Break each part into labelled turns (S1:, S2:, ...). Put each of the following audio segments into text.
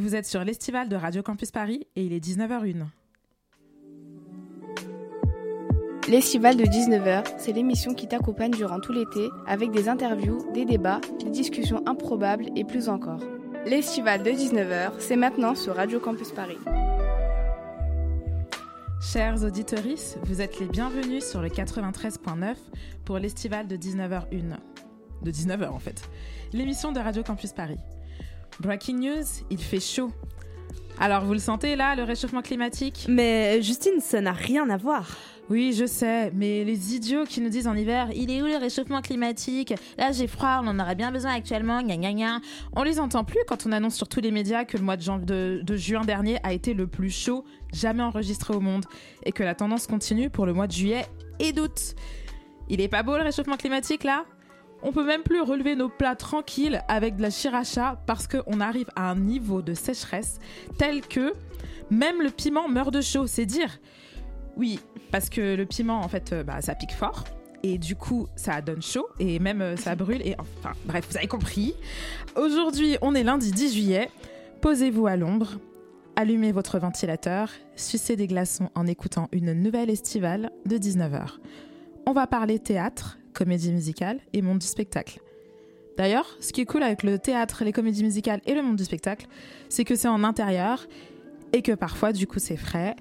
S1: Vous êtes sur l'estival de Radio Campus Paris et il est 19h01.
S2: L'estival de 19h, c'est l'émission qui t'accompagne durant tout l'été avec des interviews, des débats, des discussions improbables et plus encore. L'estival de 19h, c'est maintenant sur Radio Campus Paris.
S1: Chers auditeurs, vous êtes les bienvenus sur le 93.9 pour l'estival de 19h01. De 19h en fait. L'émission de Radio Campus Paris. Breaking news, il fait chaud. Alors vous le sentez là, le réchauffement climatique?
S3: Mais Justine, ça n'a rien à voir.
S1: Oui, je sais, mais les idiots qui nous disent en hiver, il est où le réchauffement climatique? Là, j'ai froid, on en aurait bien besoin actuellement, gna gna gna. On les entend plus quand on annonce sur tous les médias que le mois de, de juin dernier a été le plus chaud jamais enregistré au monde et que la tendance continue pour le mois de juillet et d'août. Il est pas beau le réchauffement climatique là? On peut même plus relever nos plats tranquilles avec de la chiracha parce qu'on arrive à un niveau de sécheresse tel que même le piment meurt de chaud, c'est dire. Oui, parce que le piment, en fait, euh, bah, ça pique fort. Et du coup, ça donne chaud et même euh, ça brûle. Et enfin, bref, vous avez compris. Aujourd'hui, on est lundi 10 juillet. Posez-vous à l'ombre, allumez votre ventilateur, sucez des glaçons en écoutant une nouvelle estivale de 19h. On va parler théâtre, comédie musicale et monde du spectacle. D'ailleurs, ce qui est cool avec le théâtre, les comédies musicales et le monde du spectacle, c'est que c'est en intérieur et que parfois, du coup, c'est frais.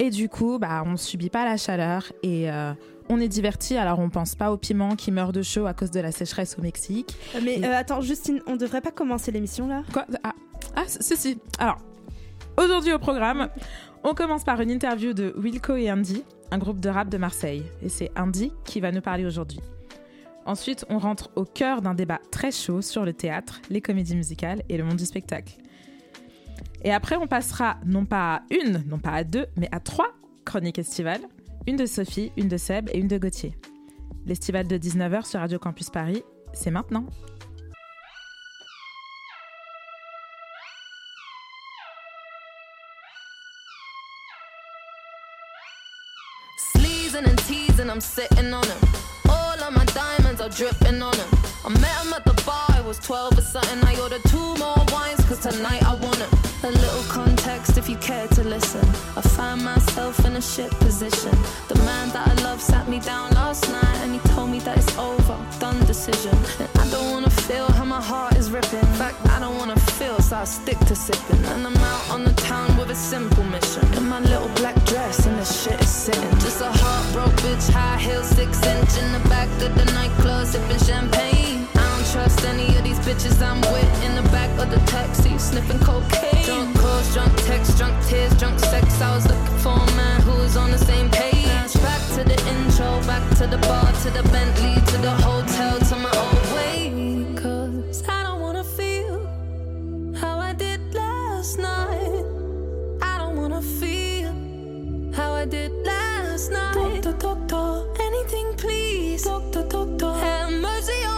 S1: Et du coup, bah, on subit pas la chaleur et euh, on est diverti. Alors, on pense pas au piment qui meurt de chaud à cause de la sécheresse au Mexique.
S3: Mais euh, attends, Justine, on devrait pas commencer l'émission là?
S1: Quoi? Ah, ah si, Alors, aujourd'hui au programme, on commence par une interview de Wilco et Andy, un groupe de rap de Marseille. Et c'est Andy qui va nous parler aujourd'hui. Ensuite, on rentre au cœur d'un débat très chaud sur le théâtre, les comédies musicales et le monde du spectacle. Et après, on passera non pas à une, non pas à deux, mais à trois chroniques estivales. Une de Sophie, une de Seb et une de Gauthier. L'estival de 19h sur Radio Campus Paris, c'est maintenant. I'm sitting on him. All of my diamonds are dripping on him. I met him at the bar, I was 12 or something. I ordered two more wines, cause tonight I want it. A little context if you care to listen. I find myself in a shit position. The man that I love sat me down last night and he told me that it's over, done decision. And I don't wanna feel how my heart is ripping. In fact, I don't wanna feel, so I stick to sipping. And I'm out on the town with a simple mission. In my little black dress and the shit is sitting. Just a heartbroken bitch, high heel, six inch in the back of the nightclub, sipping champagne. I don't trust any of these bitches I'm with in the back of the taxi, sniffing cocaine. Drunk calls, drunk texts, drunk tears, drunk sex. I was looking for a man who was on the same page. Back to the intro, back to the bar, to the Bentley, to the hotel, to my old did last night. Doctor, doctor, anything please. Doctor, doctor, have mercy on.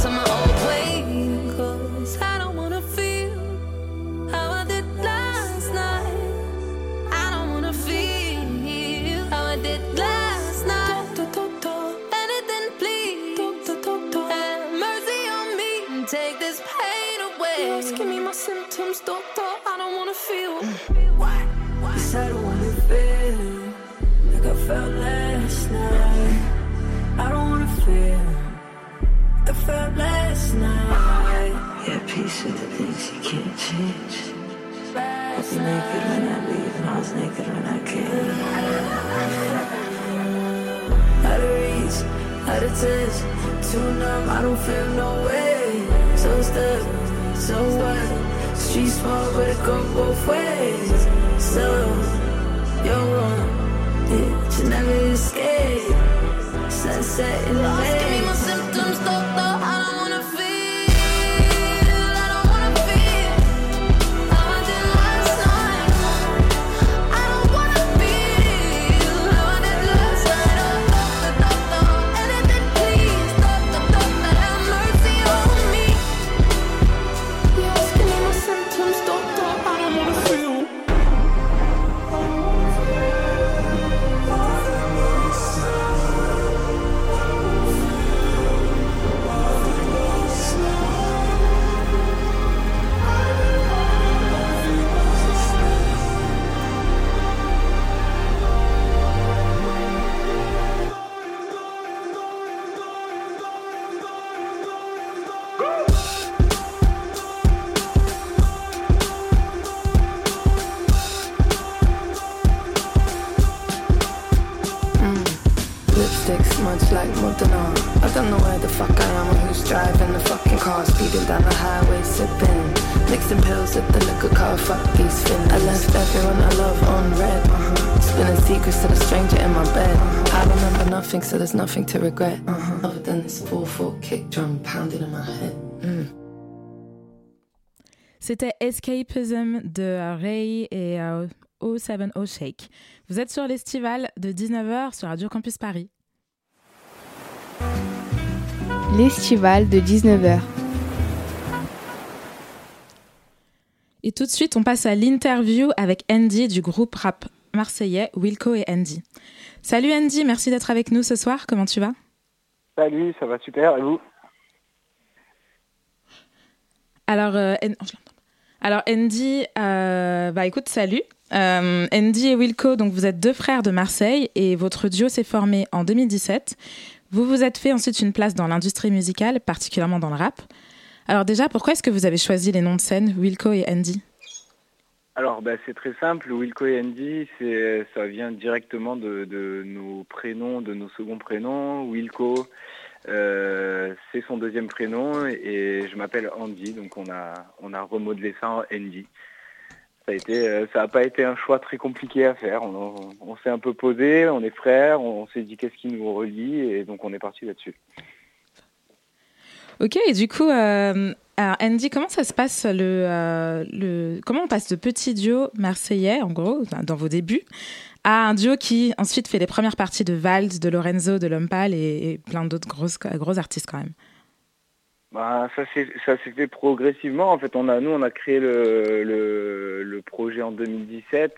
S4: you can't change. I was naked when I leave, I was naked when I came. Out of touch, too numb, I don't feel no way. So stuck, so what? Street small, but it go both ways. So, you're wrong, yeah, you never escape. Sunset in the
S1: Lost, give me my symptoms, doctor. I
S4: nothing, so there's nothing to regret. Uh-huh. Other than this 4-4 kick drum pounding in my head. Mm.
S5: C'était Escapism de Ray et euh, 070 Shake. Vous êtes sur l'estival de 19h sur Radio Campus Paris.
S2: L'estival de 19h.
S5: Et tout de suite, on passe à l'interview avec Andy du groupe rap marseillais Wilco et Andy. Salut Andy, merci d'être avec nous ce soir. Comment tu vas?
S6: Salut, ça va super, et vous?
S5: Alors, euh. Alors Andy, euh, bah écoute, salut. Euh, Andy et Wilco, donc vous êtes deux frères de Marseille et votre duo s'est formé en 2017. Vous vous êtes fait ensuite une place dans l'industrie musicale, particulièrement dans le rap. Alors déjà, pourquoi est-ce que vous avez choisi les noms de scène Wilco et Andy?
S6: Alors, bah, c'est très simple, Wilco et Andy, c'est, ça vient directement de, nos prénoms, de nos seconds prénoms. Wilco, euh, c'est son deuxième prénom, et je m'appelle Andy, donc on a, remodelé ça en Andy. Ça a été, euh, n'a pas été un choix très compliqué à faire. On, on s'est un peu posé, on est frères, on s'est dit qu'est-ce qui nous relie, et donc on est parti là-dessus.
S5: Ok, et du coup, euh, Andy, comment ça se passe le, euh, le, comment on passe de petit duo marseillais, en gros, dans vos débuts, à un duo qui ensuite fait les premières parties de Vald, de Lorenzo, de Lompal et, plein d'autres grosses, gros artistes quand même?
S6: Bah, ça s'est fait progressivement. En fait, on a nous on a créé le, le, projet en 2017.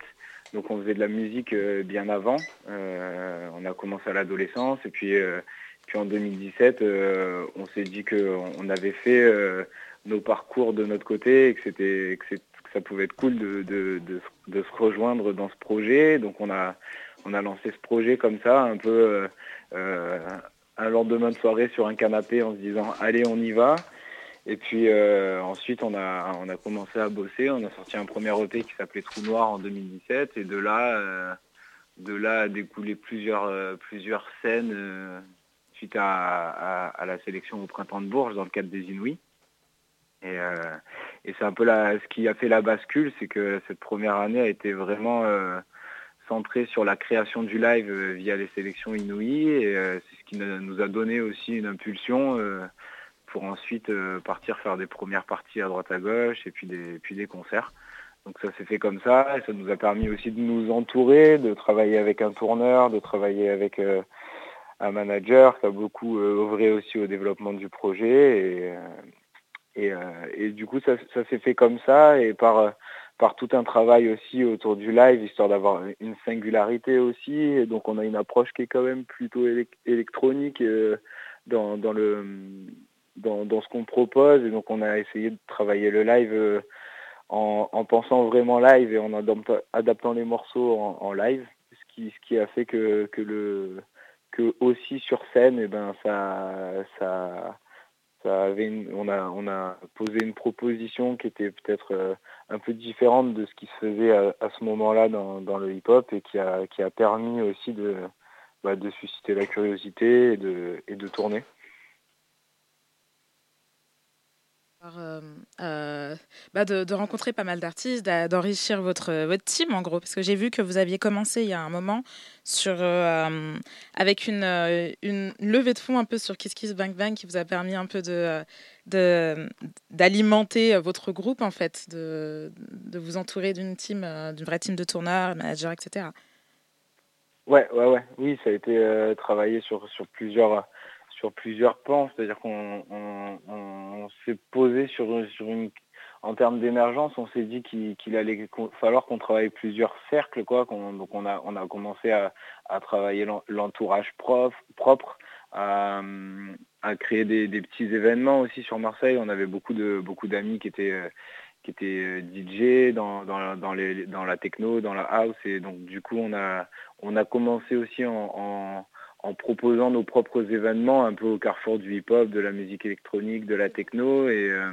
S6: Donc on faisait de la musique euh, bien avant. On a commencé à l'adolescence et puis puis en 2017, euh, on s'est dit que on avait fait euh, nos parcours de notre côté et que c'était que, ça pouvait être cool de, se- rejoindre dans ce projet. Donc on a on a lancé ce projet comme ça, un peu euh, un lendemain de soirée sur un canapé en se disant allez on y va. Et puis ensuite on a on a commencé à bosser, on a sorti un premier EP qui s'appelait Trou Noir en 2017 et de là de là a découlé plusieurs plusieurs scènes suite à, la sélection au printemps de Bourges dans le cadre des Inouïs. Et, euh, et c'est un peu ce qui a fait la bascule, c'est que cette première année a été vraiment euh, centrée sur la création du live euh, via les sélections Inouïs et c'est ce qui nous a donné aussi une impulsion pour ensuite partir faire des premières parties à droite à gauche et puis des, concerts. Donc ça s'est fait comme ça et ça nous a permis aussi de nous entourer, de travailler avec un tourneur, de travailler avec un manager qui a beaucoup euh, œuvré aussi au développement du projet et, euh, et, euh, et du coup ça, ça s'est fait comme ça et par par tout un travail aussi autour du live histoire d'avoir une singularité aussi. Donc on a une approche qui est quand même plutôt élec- électronique dans, dans le dans, dans ce qu'on propose. Et donc on a essayé de travailler le live en, en pensant vraiment live et en adapta- adaptant les morceaux en, en live. Ce qui ce qui a fait que que le que aussi sur scène et ben ça ça avait on a on a posé une proposition qui était peut-être euh, un peu différente de ce qui se faisait à, ce moment-là dans, dans le hip-hop et qui a qui a permis aussi de bah, de susciter la curiosité et de tourner.
S5: Euh, euh, bah de, rencontrer pas mal d'artistes, d'enrichir votre, votre team en gros, parce que j'ai vu que vous aviez commencé il y a un moment sur, euh, avec une, une, levée de fonds un peu sur Kiss Kiss Bang Bang qui vous a permis un peu de, d'alimenter votre groupe en fait, de, de vous entourer d'une team, d'une vraie team de tourneurs, managers, etc.
S6: Ouais, ouais, ouais, oui, ça a été travaillé sur, sur plusieurs sur plusieurs pans, c'est-à-dire qu'on s'est posé sur, sur une en termes d'émergence, on s'est dit qu'il allait falloir qu'on travaille plusieurs cercles, quoi. donc on a, on a commencé à, travailler l'entourage propre, à, créer des, petits événements aussi sur Marseille. On avait beaucoup de beaucoup d'amis qui étaient qui étaient DJ dans, dans, les, dans la techno, dans la house, et donc du coup on a on a commencé aussi en proposant nos propres événements un peu au carrefour du hip-hop, de la musique électronique, de la techno. Et, euh,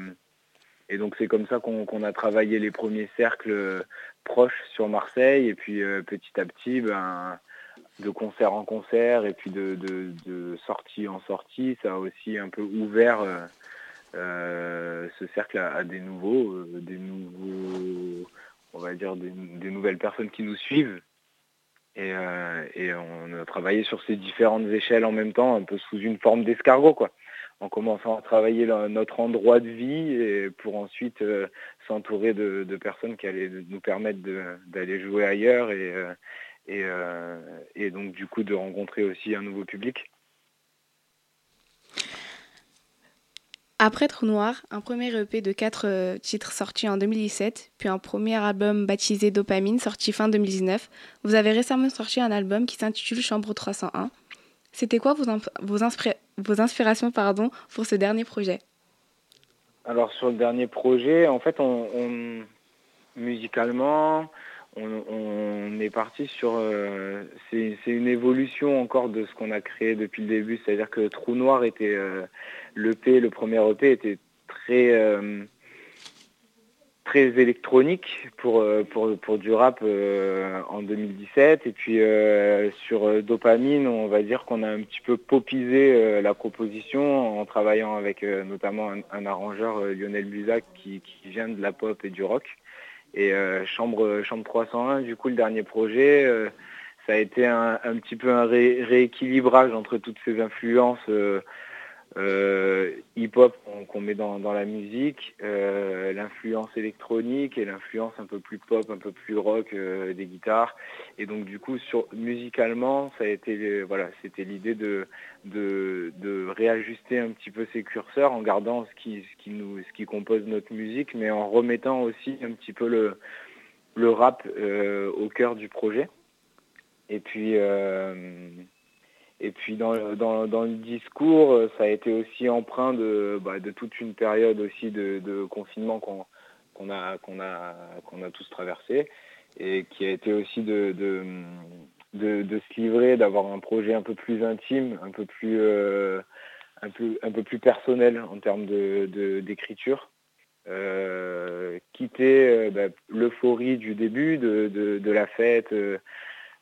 S6: et donc c'est comme ça qu'on a travaillé les premiers cercles euh, proches sur Marseille. Et puis euh, petit à petit, ben, de concert en concert et puis de, de, sortie en sortie, ça a aussi un peu ouvert ce cercle à, des nouveaux, des nouveaux, on va dire des nouvelles personnes qui nous suivent. Euh, et, on a travaillé sur ces différentes échelles en même temps, un peu sous une forme d'escargot, quoi. En commençant à travailler notre endroit de vie et pour ensuite euh, s'entourer de, personnes qui allaient nous permettre d'aller jouer ailleurs euh, et donc du coup de rencontrer aussi un nouveau public.
S2: Après Trou Noir, un premier EP de quatre euh, titres sorti en 2017, puis un premier album baptisé Dopamine sorti fin 2019, vous avez récemment sorti un album qui s'intitule Chambre 301. C'était quoi vos, vos, inspirations pardon, pour ce dernier projet?
S6: Alors sur le dernier projet, en fait, on, musicalement, on, est parti sur... Euh, c'est une évolution encore de ce qu'on a créé depuis le début, c'est-à-dire que Trou Noir était... Euh, le premier EP était très euh, très électronique pour, euh, pour, pour du rap euh, en 2017 et puis sur Dopamine on va dire qu'on a un petit peu popisé la proposition en travaillant avec notamment un, arrangeur Lionel Buzac qui, vient de la pop et du rock. Et Chambre, Chambre 301 du coup le dernier projet ça a été un, petit peu un rééquilibrage entre toutes ces influences hip-hop qu'on met dans, la musique, euh, l'influence électronique et l'influence un peu plus pop, un peu plus rock euh, des guitares. Et donc du coup, sur, musicalement, ça a été voilà, c'était l'idée de, de, réajuster un petit peu ces curseurs en gardant ce qui, ce qui nous, ce qui compose notre musique, mais en remettant aussi un petit peu le, le rap au cœur du projet. Et puis et puis dans, le discours, euh, ça a été aussi empreint de, bah, toute une période aussi de, confinement qu'on a, a, a tous traversé et qui a été aussi de, de, se livrer, d'avoir un projet un peu plus intime, un peu plus, euh, un peu, un peu plus personnel en termes d'écriture. Euh, quitter bah, l'euphorie du début, de, la fête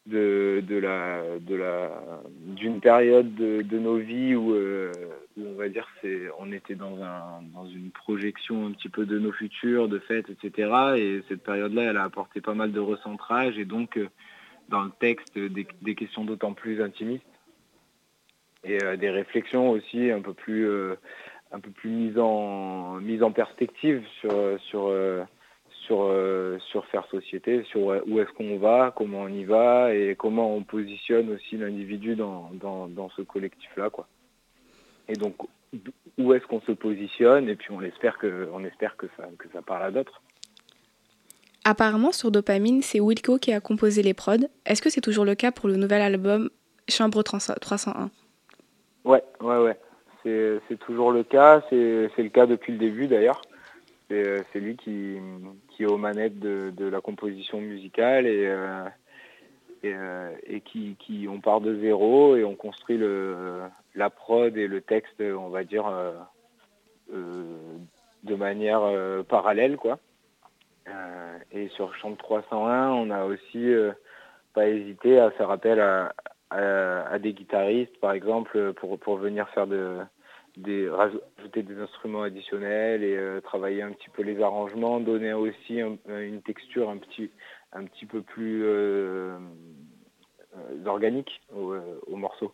S6: de, la de la d'une période de, nos vies où, euh, on va dire c'est on était dans un dans une projection un petit peu de nos futurs de fêtes etc et cette période là elle a apporté pas mal de recentrage et donc euh, dans le texte des, des questions d'autant plus intimistes et euh, des réflexions aussi un peu plus un peu plus mises en en perspective sur sur sur, euh, sur faire société, sur où est-ce qu'on va, comment on y va et comment on positionne aussi l'individu dans, dans, ce collectif-là. quoi. Et donc, où est-ce qu'on se positionne et puis on espère que, on espère que, ça, que ça parle à d'autres.
S2: Apparemment, sur Dopamine, c'est Wilco qui a composé les prods. Est-ce que c'est toujours le cas pour le nouvel album Chambre 301
S6: Ouais, ouais, ouais. C'est toujours le cas. C'est le cas depuis le début d'ailleurs. C'est lui qui, qui est aux manettes de, la composition musicale et, euh, euh, et, qui, qui, on part de zéro et on construit le, la prod et le texte, on va dire, euh, de manière parallèle, quoi. et sur Chambre 301, on a aussi pas hésité à faire appel à, des guitaristes, par exemple, pour, pour venir faire de, des, rajouter des instruments additionnels et travailler un petit peu les arrangements, donner aussi une texture un petit, un petit peu plus organique au, au morceau.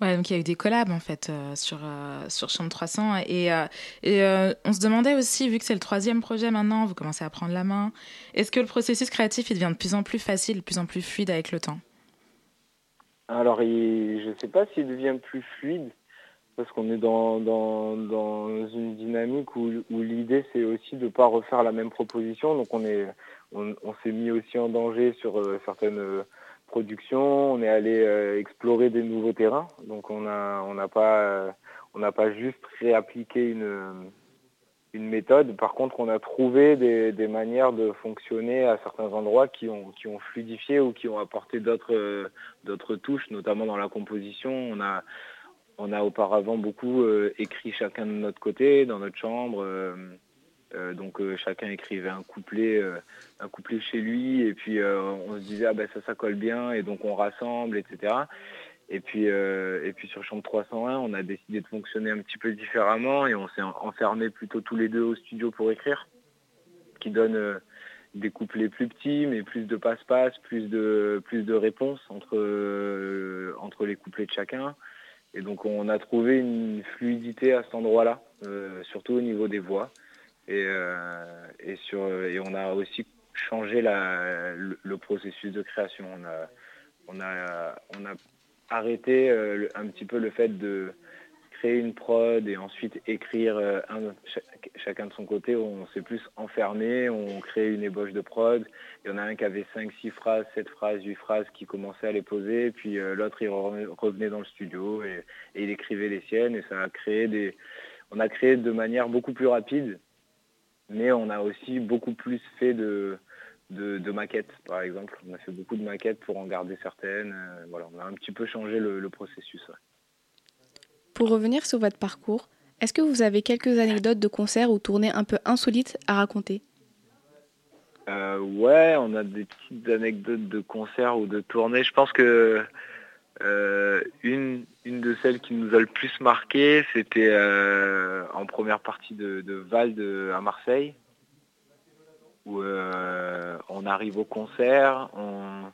S5: Ouais, donc il y a eu des collabs en fait euh, sur, euh, sur Chambre 300 et, euh, et on se demandait aussi, vu que c'est le troisième projet maintenant, vous commencez à prendre la main, est-ce que le processus créatif il devient de plus en plus facile, de plus en plus fluide avec le temps?
S6: Alors je ne sais pas s'il devient plus fluide parce qu'on est dans, dans, dans, une dynamique où, où l'idée c'est aussi de ne pas refaire la même proposition, donc on est on, s'est mis aussi en danger sur certaines production, on est allé euh, explorer des nouveaux terrains. Donc on n'a on pas euh, pas juste réappliqué une une méthode. Par contre, on a trouvé des, des, manières de fonctionner à certains endroits qui ont qui ont fluidifié ou qui ont apporté d'autres d'autres touches, notamment dans la composition. On a on a auparavant beaucoup euh, écrit chacun de notre côté dans notre chambre. Euh, donc euh, chacun écrivait un couplet, chez lui, et puis on se disait ah ben ça ça colle bien, et donc on rassemble, etc. Et puis, sur Chambre 301, on a décidé de fonctionner un petit peu différemment et on s'est enfermé plutôt tous les deux au studio pour écrire, qui donne des couplets plus petits, mais plus de passe-passe, plus de, réponses entre les couplets de chacun. Et donc on a trouvé une fluidité à cet endroit-là, surtout au niveau des voix. Et, euh, et, on a aussi changé le, processus de création. On a arrêté euh, un petit peu le fait de créer une prod et ensuite écrire euh, un, chacun de son côté. On s'est plus enfermé, on crée une ébauche de prod. Il y en a un qui avait 5, 6 phrases, 7 phrases, 8 phrases qui commençait à les poser. Puis l'autre, il revenait dans le studio et, et, il écrivait les siennes. Et ça a créé des... On a créé de manière beaucoup plus rapide mais on a aussi beaucoup plus fait de, de, maquettes, par exemple. On a fait beaucoup de maquettes pour en garder certaines. Euh, voilà, on a un petit peu changé le, processus.
S2: Pour revenir sur votre parcours, est-ce que vous avez quelques anecdotes de concerts ou tournées un peu insolites à raconter?
S6: Euh, Ouais, on a des petites anecdotes de concerts ou de tournées. Je pense que euh, une, une de celles qui nous a le plus marqué, c'était euh, en première partie de, de Val à Marseille, où on arrive au concert, on,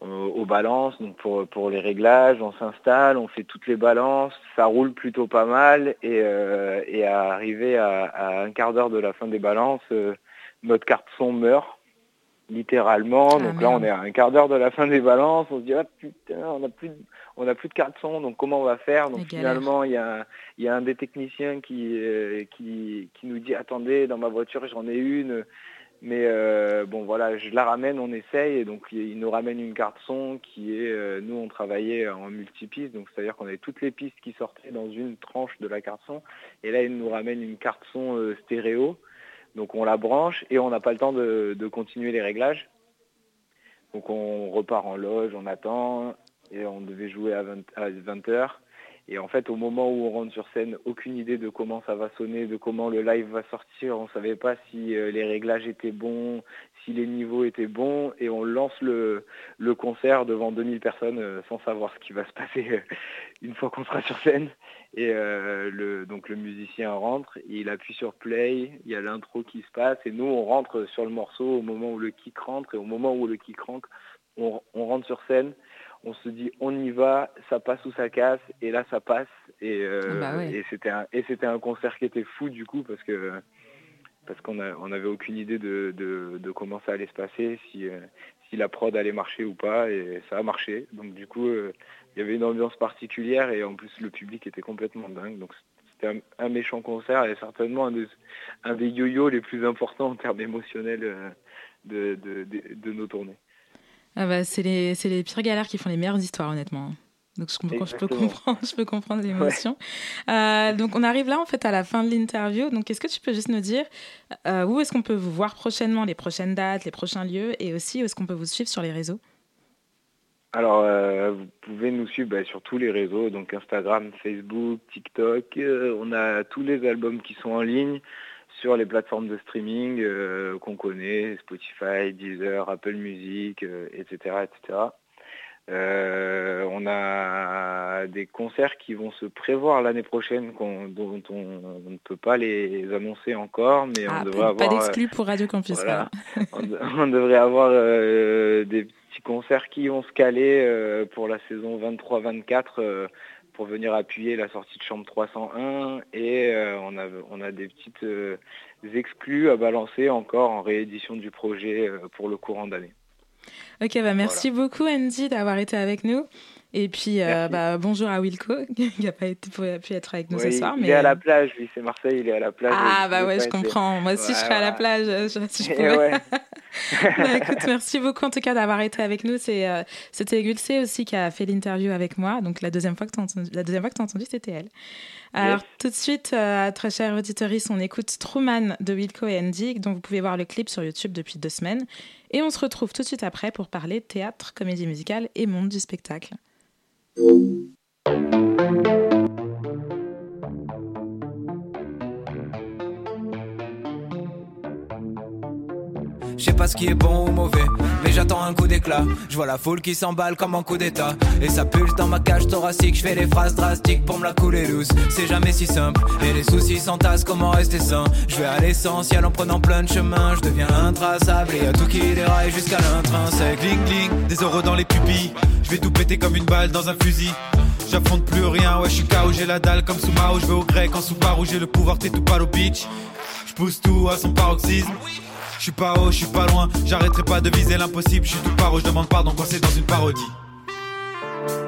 S6: au balance, donc pour, pour les réglages, on s'installe, on fait toutes les balances, ça roule plutôt pas mal, et, et à arriver à, à, un quart d'heure de la fin des balances, notre carte son meurt littéralement. Ah, donc là, on est à un quart d'heure de la fin des balances. On se dit, ah putain, on n'a plus, de, on a plus de carte son, donc comment on va faire? Donc finalement, il y a, y a un des techniciens qui, euh, qui, qui nous dit, attendez, dans ma voiture, j'en ai une. Mais euh, bon voilà, je la ramène, on essaye, et donc il nous ramène une carte son qui est, euh, nous on travaillait en multipiste, donc c'est-à-dire qu'on avait toutes les pistes qui sortaient dans une tranche de la carte son, et là il nous ramène une carte son stéréo, donc on la branche et on n'a pas le temps de, continuer les réglages. Donc on repart en loge, on attend et on devait jouer à 20, à 20 heures. Et en fait, au moment où on rentre sur scène, aucune idée de comment ça va sonner, de comment le live va sortir. On ne savait pas si euh, les réglages étaient bons, si les niveaux étaient bons. Et on lance le, concert devant 2000 personnes euh, sans savoir ce qui va se passer euh, une fois qu'on sera sur scène. Et donc le musicien rentre, il appuie sur play, il y a l'intro qui se passe. Et nous, on rentre sur le morceau au moment où le kick rentre. Et au moment où le kick rentre, on rentre sur scène on se dit on y va, ça passe ou ça casse, et là ça passe. Et, euh, ah bah et c'était un concert qui était fou du coup parce que parce qu'on on avait aucune idée de, de, comment ça allait se passer, si euh, si la prod allait marcher ou pas, et ça a marché. Donc du coup euh, il y avait une ambiance particulière et en plus le public était complètement dingue. Donc c'était un, méchant concert et certainement un, un des yo-yo les plus importants en termes émotionnels de, de nos tournées.
S5: Ah bah, c'est les, les, pires galères qui font les meilleures histoires, honnêtement. Donc je, je peux comprendre, je peux comprendre l'émotion. Euh, donc on arrive là en fait à la fin de l'interview. Donc est-ce que tu peux juste nous dire euh, où est-ce qu'on peut vous voir prochainement, les prochaines dates, les prochains lieux, et aussi où est-ce qu'on peut vous suivre sur les réseaux?
S6: Alors euh, vous pouvez nous suivre bah, sur tous les réseaux, donc Instagram, Facebook, TikTok. on a tous les albums qui sont en ligne sur les plateformes de streaming euh, qu'on connaît, Spotify, Deezer, Apple Music, etc., euh, etc. on a des concerts qui vont se prévoir l'année prochaine, dont on, ne peut pas les annoncer encore, mais on
S5: ah,
S6: devrait avoir...
S5: Pas d'exclus pour Radio Campus.
S6: on, devrait avoir des petits concerts qui vont se caler pour la saison 23-24 pour venir appuyer la sortie de chambre 301 et on, a, on a des petites exclus à balancer encore en réédition du projet pour le courant d'année.
S5: Ok, bah merci beaucoup Andy d'avoir été avec nous. Et puis euh, bah, bonjour à Wilco qui n'a pas été, pu être avec nous ce soir.
S6: Il est à la plage, lui, c'est Marseille, il est à la plage.
S5: Ah bah ouais, je comprends. Moi aussi, je serais à la plage si je pouvais. bah, écoute, merci beaucoup en tout cas d'avoir été avec nous. C'est, euh, c'était Gulcé aussi qui a fait l'interview avec moi. Donc la deuxième fois que tu as entendu, la deuxième fois que tu as entendu, c'était elle. Alors tout de suite, euh, très chers auditeurs, on écoute Truman de Wilco et Andy, dont vous pouvez voir le clip sur YouTube depuis deux semaines. Et on se retrouve tout de suite après pour parler théâtre, comédie musicale et monde du spectacle.
S7: Sais pas ce qui est bon ou mauvais, mais j'attends un coup d'éclat. Je vois la foule qui s'emballe comme un coup d'état. Et ça pulse dans ma cage thoracique. Je fais des phrases drastiques pour me la couler douce. C'est jamais si simple. Et les soucis s'entassent, comment rester sain? Je vais à l'essentiel en prenant plein de chemins. Je deviens intraçable et y a tout qui déraille jusqu'à l'intrinsèque. Cling cling, des euros dans les pupilles. Je vais tout péter comme une balle dans un fusil. J'affronte plus rien, ouais, je suis KO, j'ai la dalle comme Sumaru. Je vais au grec en Subaru, j'ai le pouvoir, t'es tout pas au beach. Je pousse tout à son paroxysme. Je suis pas haut, je suis pas loin. J'arrêterai pas de viser l'impossible. Je suis tout paro, je demande pardon quand c'est dans une parodie.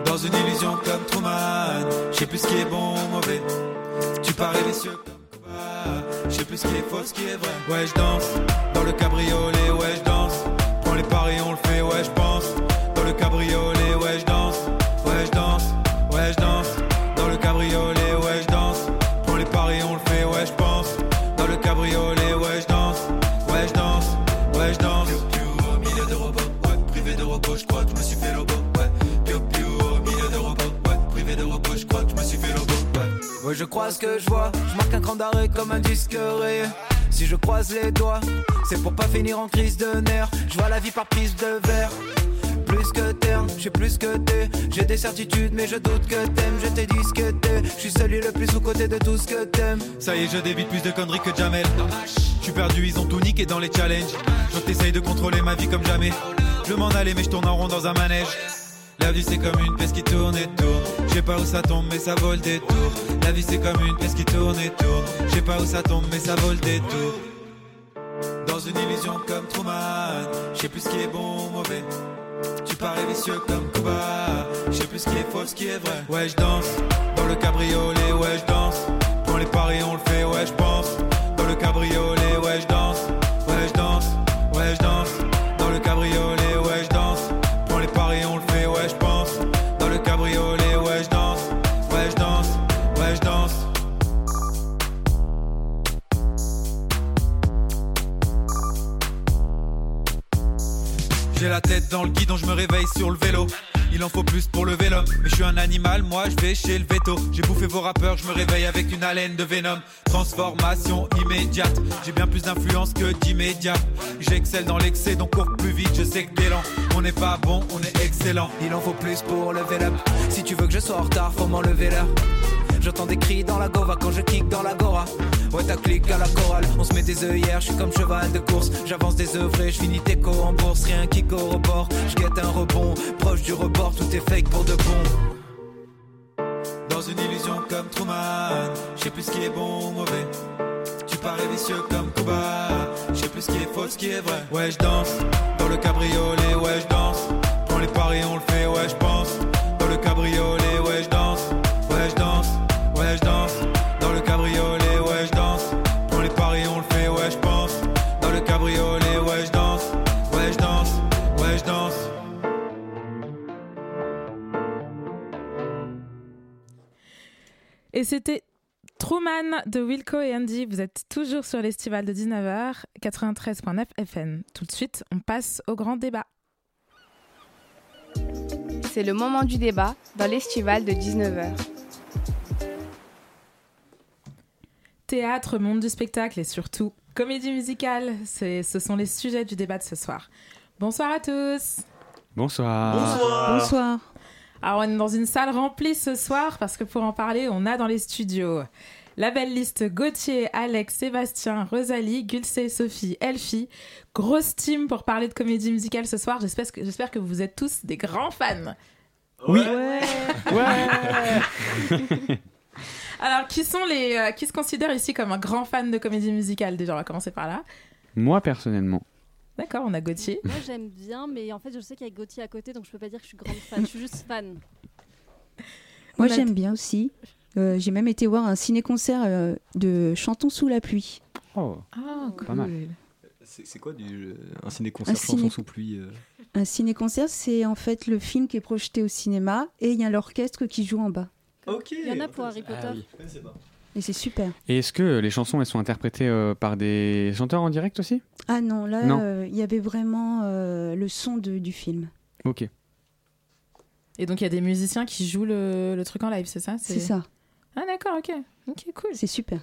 S7: Dans une illusion comme Truman, je sais plus ce qui est bon ou mauvais. Tu parais les cieux comme Cuba, je sais plus ce qui est faux, ce qui est vrai. Ouais, je danse dans le cabriolet, ouais, je danse. Prends les paris, on le fait, ouais, je pense. Dans le cabriolet, je crois ce que je vois, je marque un cran d'arrêt comme un disque rayé. Si je croise les doigts, c'est pour pas finir en crise de nerfs. Je vois la vie par prise de verre plus que terne, je suis plus que t'es. J'ai des certitudes, mais je doute que t'aimes. Je t'ai dit que t'es. Je suis celui le plus sous côté de tout ce que t'aimes. Ça y est, je dévite plus de conneries que Jamel. Je suis perdu, ils ont tout niqué dans les challenges. Je t'essaye de contrôler ma vie comme jamais. Je m'en aller, mais je tourne en rond dans un manège. La vie c'est comme une peste qui tourne et tourne. Je sais pas où ça tombe, mais ça vole des tours. La vie c'est comme une peste qui tourne et tourne. Je sais pas où ça tombe, mais ça vole des tours. Dans une illusion comme Truman, je sais plus ce qui est bon ou mauvais. Tu parais vicieux comme Cuba. Je sais plus ce qui est faux, ce qui est vrai. Ouais, je danse dans le cabriolet, ouais, je danse. Prends les paris, on le fait, ouais, je pense. Dans le cabriolet, ouais, je danse. J'ai la tête dans le guidon, je me réveille sur le vélo. Il en faut plus pour le vélo, mais je suis un animal, moi je vais chez le veto. J'ai bouffé vos rappeurs, je me réveille avec une haleine de venom. Transformation immédiate, j'ai bien plus d'influence que d'immédiat. J'excelle dans l'excès, donc cours plus vite, je sais que t'es lent. On n'est pas bon, on est excellent. Il en faut plus pour le vélo. Si tu veux que je sois en retard, faut m'enlever là. J'entends des cris dans la gova quand je kick dans la gora. Ouais, t'as clic à la chorale. On se met des œillères, je suis comme cheval de course. J'avance des œuvres et je finis déco en bourse. Rien qui corrobore. Je guette un rebond. Proche du rebord, tout est fake pour de bon. Dans une illusion comme Truman, je sais plus ce qui est bon ou mauvais. Tu parais vicieux comme Cuba. Je sais plus ce qui est faux, ce qui est vrai. Ouais, je danse dans le cabriolet, ouais, je danse. Prends les paris, on le fait, ouais, je pense. Dans le cabriolet,
S5: Et c'était Truman de Wilco et Andy. Vous êtes toujours sur l'estival de 19h, 93.9 FM. Tout de suite, on passe au grand débat.
S2: C'est le moment du débat dans l'estival de 19h.
S5: Théâtre, monde du spectacle et surtout comédie musicale, ce sont les sujets du débat de ce soir. Bonsoir à tous.
S8: Bonsoir.
S3: Bonsoir.
S5: Alors, on est dans une salle remplie ce soir parce que pour en parler, on a dans les studios la belle liste Gauthier, Alex, Sébastien, Rosalie, Gulcé, Sophie, Elfie. Grosse team pour parler de comédie musicale ce soir. J'espère que, j'espère que vous êtes tous des grands fans.
S8: Oui.
S5: Alors, qui sont les, euh, qui se considèrent ici comme un grand fan de comédie musicale? Déjà, on va commencer par là.
S8: Moi, personnellement.
S5: D'accord, on a Gauthier.
S9: Moi j'aime bien, mais en fait je sais qu'il y a Gauthier à côté, donc je peux pas dire que je suis grande fan. Je suis juste fan.
S10: Moi,
S5: a-
S10: j'aime bien aussi. Euh, J'ai même été voir un ciné-concert euh, de Chantons sous la pluie.
S8: Oh,
S5: Ah,
S8: Pas mal.
S11: C'est c'est quoi du, un ciné-concert
S10: Un
S11: chanson
S10: ciné-
S11: sous pluie euh
S10: Un ciné-concert, c'est en fait le film qui est projeté au cinéma et il y a l'orchestre qui joue en bas.
S11: Ok.
S9: Il y en a pour Harry Potter.
S11: Ah oui.
S10: Et c'est super.
S8: Et est-ce que les chansons, elles sont interprétées euh, par des chanteurs en direct aussi?
S10: Ah non, là, euh, il y avait vraiment euh, le son de- du film.
S8: Ok.
S5: Et donc, il y a des musiciens qui jouent le, le truc en live, c'est ça?
S10: C'est ça,
S5: Ah, d'accord, ok. Ok, cool.
S10: c'est super.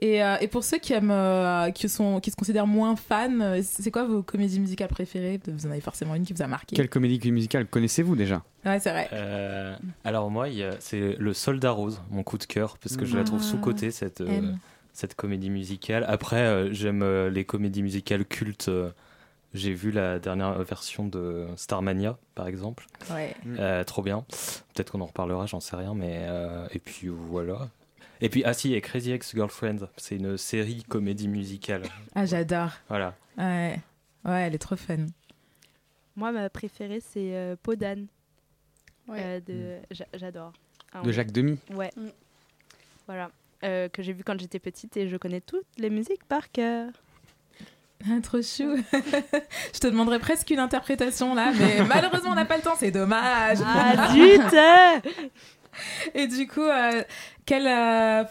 S5: Et, euh, et pour ceux qui aiment, euh, qui, sont, qui se considèrent moins fans, c'est quoi vos comédies musicales préférées? Vous en avez forcément une qui vous a marqué.
S8: Quelle comédie musicale connaissez-vous déjà?
S5: Ouais, c'est vrai.
S12: Euh, alors moi, c'est le Soldat Rose, mon coup de cœur, parce que je la trouve
S5: Ah,
S12: sous-cotée cette, euh,
S5: M.
S12: cette comédie musicale. Après, euh, j'aime euh, les comédies musicales cultes. euh, J'ai vu la dernière version de Starmania, par exemple.
S5: Ouais.
S12: Euh, trop bien. Peut-être qu'on en reparlera, j'en sais rien, mais euh, et puis voilà. Et puis ah si, et Crazy Ex-Girlfriend, c'est une série comédie musicale.
S5: Ah, j'adore.
S12: Voilà.
S5: Ouais. Ouais, elle est trop fun.
S3: Moi, ma préférée, c'est euh, Peau d'âne.
S2: Ouais.
S3: Euh, de... j'a- J'adore. Ah,
S8: De Jacques Demy
S3: Ouais.
S2: Mm.
S3: Voilà. Euh, que j'ai vu quand j'étais petite et je connais toutes les musiques par cœur.
S5: Ah, trop chou. je te demanderais presque une interprétation là, mais malheureusement on n'a pas le temps, c'est dommage.
S3: Ah zut
S5: Et du coup, euh, quel, euh,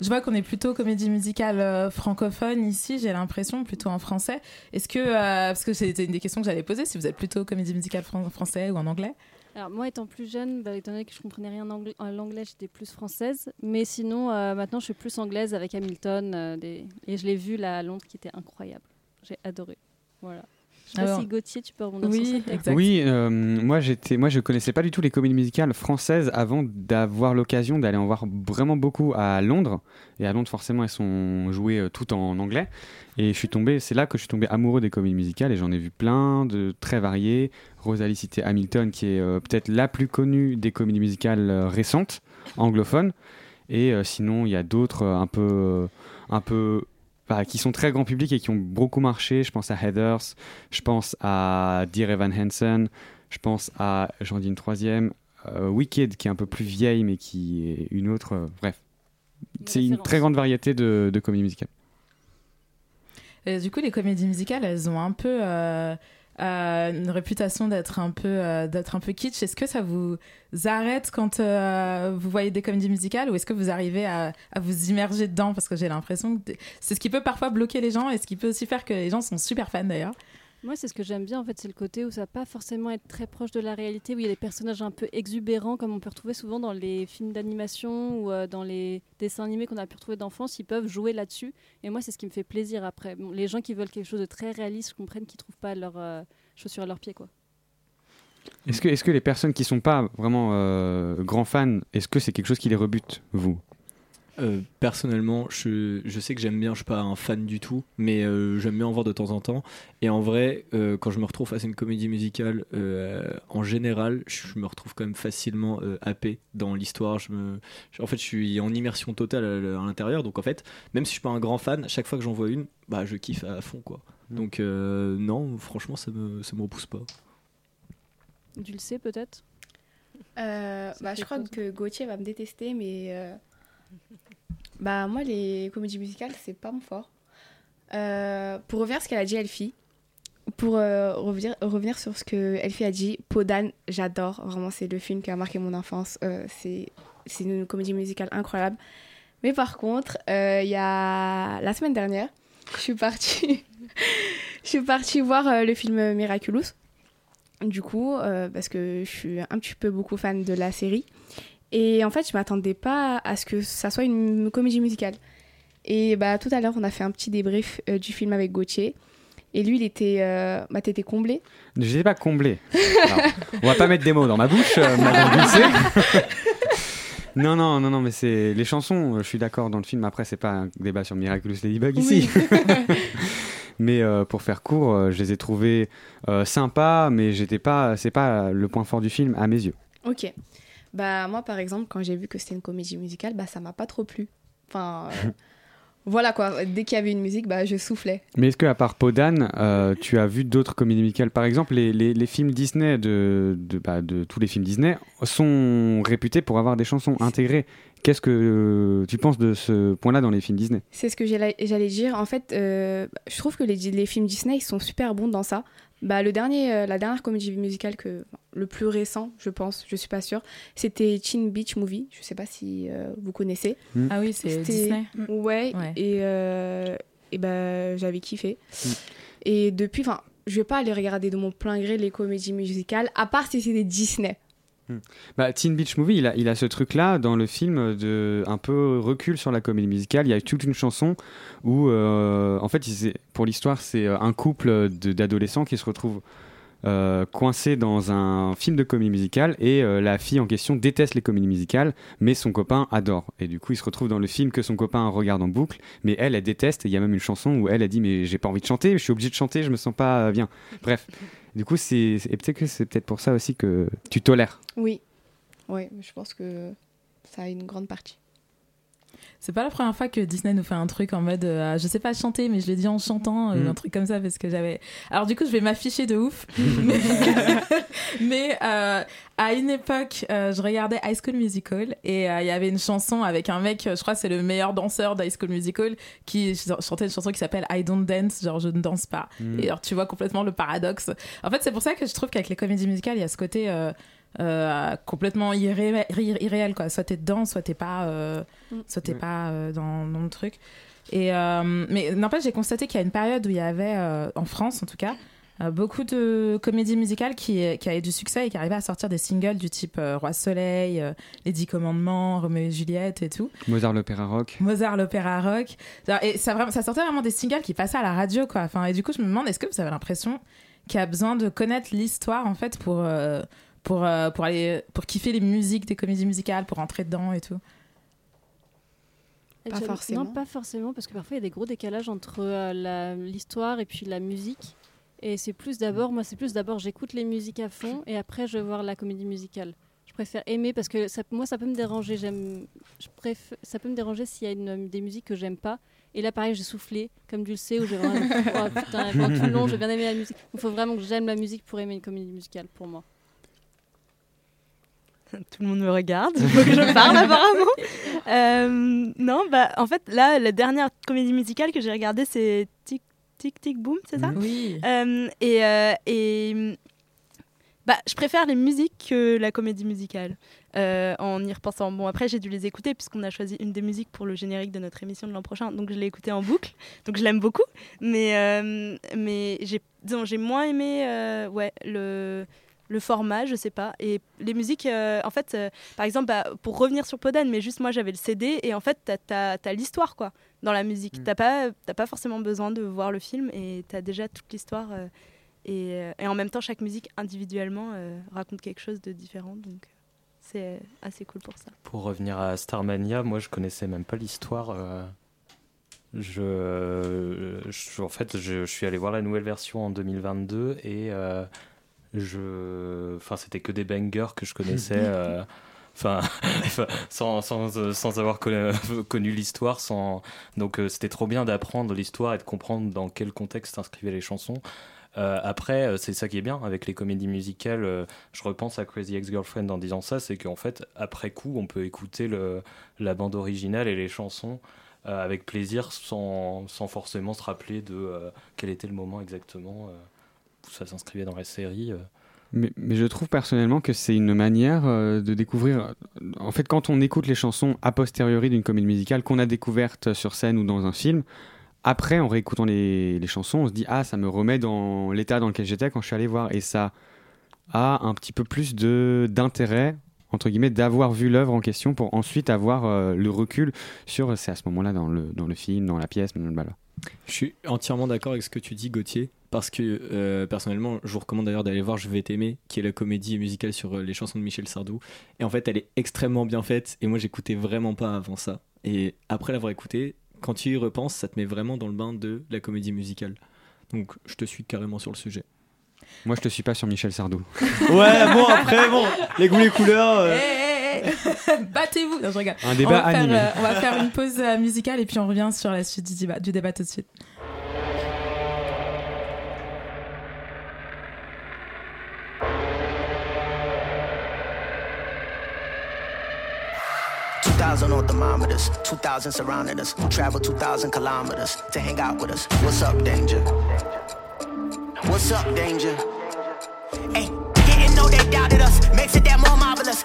S5: je vois qu'on est plutôt comédie musicale euh, francophone ici. J'ai l'impression plutôt en français. Est-ce que, parce que c'était une des questions que j'allais poser, si vous êtes plutôt comédie musicale fran- français ou en anglais?
S9: Alors moi étant plus jeune, bah, étant donné que je comprenais rien en anglais, en anglais, j'étais plus française. Mais sinon, euh, maintenant je suis plus anglaise avec Hamilton. euh, des... Et je l'ai vu là à Londres qui était incroyable. J'ai adoré. Voilà. Je sais pas
S5: Alors-
S9: si Gauthier, tu peux rebondir
S5: Oui,
S9: sur ça.
S5: exact.
S8: Oui, euh, moi j'étais, moi je connaissais pas du tout les comédies musicales françaises avant d'avoir l'occasion d'aller en voir vraiment beaucoup à Londres. Et à Londres, forcément, elles sont jouées euh, toutes en anglais. Et je suis tombé, c'est là que je suis tombé amoureux des comédies musicales et j'en ai vu plein de très variées. Rosalie citait Hamilton, qui est euh, peut-être la plus connue des comédies musicales euh, récentes anglophones. Et euh, sinon, il y a d'autres un peu, un peu, bah, qui sont très grand public et qui ont beaucoup marché. Je pense à Heathers, je pense à Dear Evan Hansen, je pense à, j'en dis une troisième, Wicked, qui est un peu plus vieille, mais qui est une autre. bref, c'est une très grande variété de, de comédies musicales.
S5: Et du coup, les comédies musicales, elles ont un peu euh, euh, une réputation d'être un peu euh, d'être un peu kitsch. Est-ce que ça vous arrête quand vous voyez des comédies musicales ou est-ce que vous arrivez à, à vous immerger dedans? Parce que j'ai l'impression que c'est ce qui peut parfois bloquer les gens et ce qui peut aussi faire que les gens sont super fans d'ailleurs.
S9: Moi, c'est ce que j'aime bien, en fait, c'est le côté où ça va pas forcément être très proche de la réalité, où il y a des personnages un peu exubérants, comme on peut retrouver souvent dans les films d'animation ou euh, dans les dessins animés qu'on a pu retrouver d'enfance, ils peuvent jouer là-dessus. Et moi, c'est ce qui me fait plaisir après. Les gens qui veulent quelque chose de très réaliste, je comprenne qu'ils trouvent pas leurs euh, chaussures à leurs pieds, quoi.
S8: Est-ce que, est que les personnes qui sont pas vraiment euh, grands fans, est-ce que c'est quelque chose qui les rebute, vous?
S11: Euh, personnellement, je, je sais que j'aime bien, je suis pas un fan du tout, mais euh, j'aime bien en voir de temps en temps. Et en vrai, euh, quand je me retrouve face à une comédie musicale, euh, en général, je me retrouve quand même facilement euh, happé dans l'histoire. Je me, je- en fait, je suis en immersion totale à, à l'intérieur. Donc en fait, même si je suis pas un grand fan, chaque fois que j'en vois une, bah je kiffe à fond quoi. Donc euh, non, franchement, ça me, ça me repousse pas.
S9: Dulcé, peut-être?
S2: Euh,
S9: Ça
S2: bah, je crois que Gauthier va me détester, mais euh, bah moi les comédies musicales c'est pas mon fort. Euh, pour revenir à ce qu'elle a dit Elfie, pour euh, revenir, revenir sur ce que Elfie a dit, Podane, j'adore, vraiment c'est le film qui a marqué mon enfance, Euh, c'est une comédie musicale incroyable. Mais par contre, il y a la semaine dernière, je suis partie, je suis partie voir le film Miraculous. Du coup, parce que je suis un petit peu beaucoup fan de la série. Et en fait, je m'attendais pas à ce que ça soit une comédie musicale. Et bah, tout à l'heure, on a fait un petit débrief euh, du film avec Gauthier. Et lui, il était. Euh... Bah, t'étais comblé.
S8: Je n'étais pas comblé. Alors, on va pas mettre des mots dans ma bouche, euh, non, non, non, non, mais c'est les chansons. Je suis d'accord dans le film. Après, c'est pas un débat sur Miraculous Ladybug ici. mais euh, pour faire court, euh, je les ai trouvés euh, sympas, mais j'étais pas. C'est pas le point fort du film à mes yeux.
S2: Ok. Bah moi, par exemple, quand j'ai vu que c'était une comédie musicale, bah ça m'a pas trop plu. Enfin. euh, Voilà quoi, dès qu'il y avait une musique, bah, je soufflais.
S8: Mais est-ce que à part Podane, euh, tu as vu d'autres comédies musicales? Par exemple, les, les- les films Disney de, de, bah, de tous les films Disney sont réputés pour avoir des chansons intégrées. Qu'est-ce que euh, tu penses de ce point-là dans les films Disney?
S2: C'est ce que j'allais j'allais dire. En fait, euh, je trouve que les, les films Disney, ils sont super bons dans ça. Bah, le dernier, euh, la dernière comédie musicale que le plus récent, je pense, je suis pas sûre, c'était Teen Beach Movie. Je sais pas si euh, vous connaissez.
S5: Ah oui, c'est
S2: C'était-
S5: Disney.
S2: Ouais.
S5: Ouais.
S2: Et, euh, et bah, j'avais kiffé. Et depuis, enfin, je vais pas aller regarder de mon plein gré les comédies musicales, à part si c'est des Disney.
S8: Bah, Teen Beach Movie, il a, il a ce truc-là dans le film de un peu recul sur la comédie musicale. Il y a toute une chanson où, euh, en fait, pour l'histoire, c'est euh, un couple d'adolescents qui se retrouvent euh, coincés dans un film de comédie musicale et euh, la fille en question déteste les comédies musicales, mais son copain adore. Et du coup, il se retrouve dans le film que son copain regarde en boucle, mais elle, elle déteste. Et il y a même une chanson où elle a dit mais j'ai pas envie de chanter, je suis obligée de chanter, je me sens pas bien. Bref. Du coup, c'est peut-être c'est peut-être pour ça aussi que tu tolères.
S2: Oui. Oui, je pense que ça a une grande partie.
S5: C'est pas la première fois que Disney nous fait un truc en mode euh, je sais pas chanter mais je le dis en chantant euh,
S8: Mm.
S5: un truc comme ça parce que j'avais alors du coup je vais m'afficher de ouf mais, mais, euh, à une époque euh, je regardais High School Musical et il y avait une chanson avec un mec je crois c'est le meilleur danseur d'High School Musical qui ch- chantait une chanson qui s'appelle I Don't Dance genre je ne danse pas
S8: Mm.
S5: et alors tu vois complètement le paradoxe en fait c'est pour ça que je trouve qu'avec les comédies musicales il y a ce côté euh, complètement irré- irré- irréel quoi soit t'es dedans soit t'es pas euh, soit t'es pas euh, dans, dans le truc et euh, mais n'empêche j'ai constaté qu'il y a une période où il y avait euh, en France en tout cas euh, beaucoup de comédies musicales qui, qui avaient du succès et qui arrivaient à sortir des singles du type euh, Roi Soleil, euh, Les Dix Commandements, Roméo et Juliette et tout.
S8: Mozart l'opéra rock.
S5: Mozart l'opéra rock. Et ça, vraiment, ça sortait vraiment des singles qui passaient à la radio, quoi. Enfin, et du coup, je me demande, est-ce que vous avez l'impression qu'il y a besoin de connaître l'histoire, en fait, pour, euh, pour, euh, pour, aller, pour kiffer les musiques des comédies musicales, pour entrer dedans et tout
S2: Pas forcément.
S9: Non, pas forcément, parce que parfois il y a des gros décalages entre euh, l'histoire et puis la musique. Et c'est plus d'abord, moi c'est plus d'abord j'écoute les musiques à fond et après je vais voir la comédie musicale. Je préfère aimer parce que ça, moi ça peut me déranger. J'aime, je préfère, ça peut me déranger s'il y a une, des musiques que j'aime pas. Et là pareil j'ai soufflé comme tu le sais où j'ai vraiment oh, putain tout le long j'ai bien aimé la musique. Il faut vraiment que j'aime la musique pour aimer une comédie musicale pour moi.
S3: Tout le monde me regarde, il faut que je parle apparemment. Euh, non, bah en fait là, la dernière comédie musicale que j'ai regardée c'est Tic Tic Tic Boom, c'est ça?
S5: Oui.
S3: Euh, et euh, et bah, je préfère les musiques que la comédie musicale. en y repensant. Bon, après, j'ai dû les écouter puisqu'on a choisi une des musiques pour le générique de notre émission de l'an prochain. Donc, je l'ai écoutée en boucle. Donc, je l'aime beaucoup. Mais, mais j'ai, j'ai moins aimé ouais, le, le format, je sais pas. Et les musiques, euh, en fait, euh, par exemple, bah, pour revenir sur Podan, mais juste moi, j'avais le CD et en fait, t'as as, l'histoire, quoi, dans la musique. T'as pas, t'as pas forcément besoin de voir le film et t'as déjà toute l'histoire. euh, et, euh, et en même temps, chaque musique individuellement euh, raconte quelque chose de différent. Donc, c'est assez cool pour ça.
S12: Pour revenir à Starmania, moi je connaissais même pas l'histoire. euh, Je, je- en fait, je, je suis allé voir la nouvelle version en 2022 et euh, je, enfin, c'était que des bangers que je connaissais. euh, Enfin, sans, sans, euh, sans avoir connu, l'histoire, sans... donc euh, c'était trop bien d'apprendre l'histoire et de comprendre dans quel contexte s'inscrivaient les chansons. Euh, après, c'est ça qui est bien avec les comédies musicales. euh, je repense à Crazy Ex-Girlfriend en disant ça, c'est qu'en fait, après coup, on peut écouter le, la bande originale et les chansons euh, avec plaisir sans, sans forcément se rappeler de quel était le moment exactement ça s'inscrivait dans la série. euh.
S8: Mais, mais je trouve personnellement que c'est une manière euh, de découvrir. En fait, quand on écoute les chansons a posteriori d'une comédie musicale qu'on a découverte sur scène ou dans un film, après, en réécoutant les, les chansons, on se dit Ah, ça me remet dans l'état dans lequel j'étais quand je suis allé voir. Et ça a un petit peu plus de- d'intérêt, entre guillemets, d'avoir vu l'œuvre en question pour ensuite avoir euh, le recul sur c'est à ce moment-là dans le, dans le film, dans la pièce, blablabla.
S11: Je suis entièrement d'accord avec ce que tu dis, Gauthier. Parce que euh, personnellement, je vous recommande d'ailleurs d'aller voir Je vais t'aimer, qui est la comédie musicale sur euh, les chansons de Michel Sardou. Et en fait, elle est extrêmement bien faite. Et moi, j'écoutais vraiment pas avant ça. Et après l'avoir écoutée, quand tu y repenses, ça te met vraiment dans le bain de la comédie musicale. Donc, je te suis carrément sur le sujet.
S8: Moi, je te suis pas sur Michel Sardou.
S11: Ouais, bon, après, bon, les goûts, les couleurs. euh,
S5: Eh, eh, eh. Battez-vous Non, je regarde.
S8: Un
S5: on
S8: débat
S5: va, faire,
S8: animé.
S5: euh, on va faire une pause musicale et puis on revient sur la suite du débat, du débat tout de suite.
S13: Thousand on thermometers, two thousand surrounding us. Who Travel two thousand kilometers to hang out with us. What's up, danger? What's up, danger? Hey, didn't know they doubted us. Makes it that more marvelous.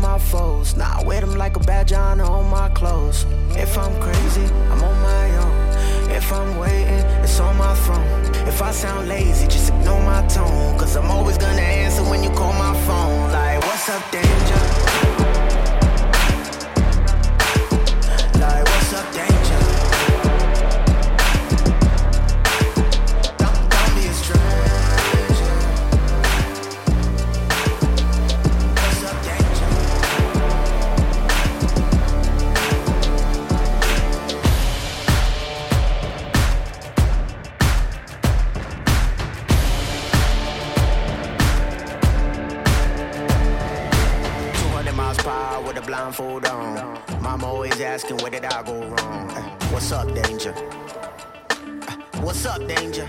S13: My foes. Now I wear them like a badge on all my clothes. If I'm crazy, I'm on my own. If I'm waiting, it's on my throne. If I sound lazy, just ignore my tone. Cause I'm always gonna answer when you call my phone. Like, what's up, danger? On. Mama always asking where did I go wrong? Eh, What's up, danger? Eh, What's up, danger?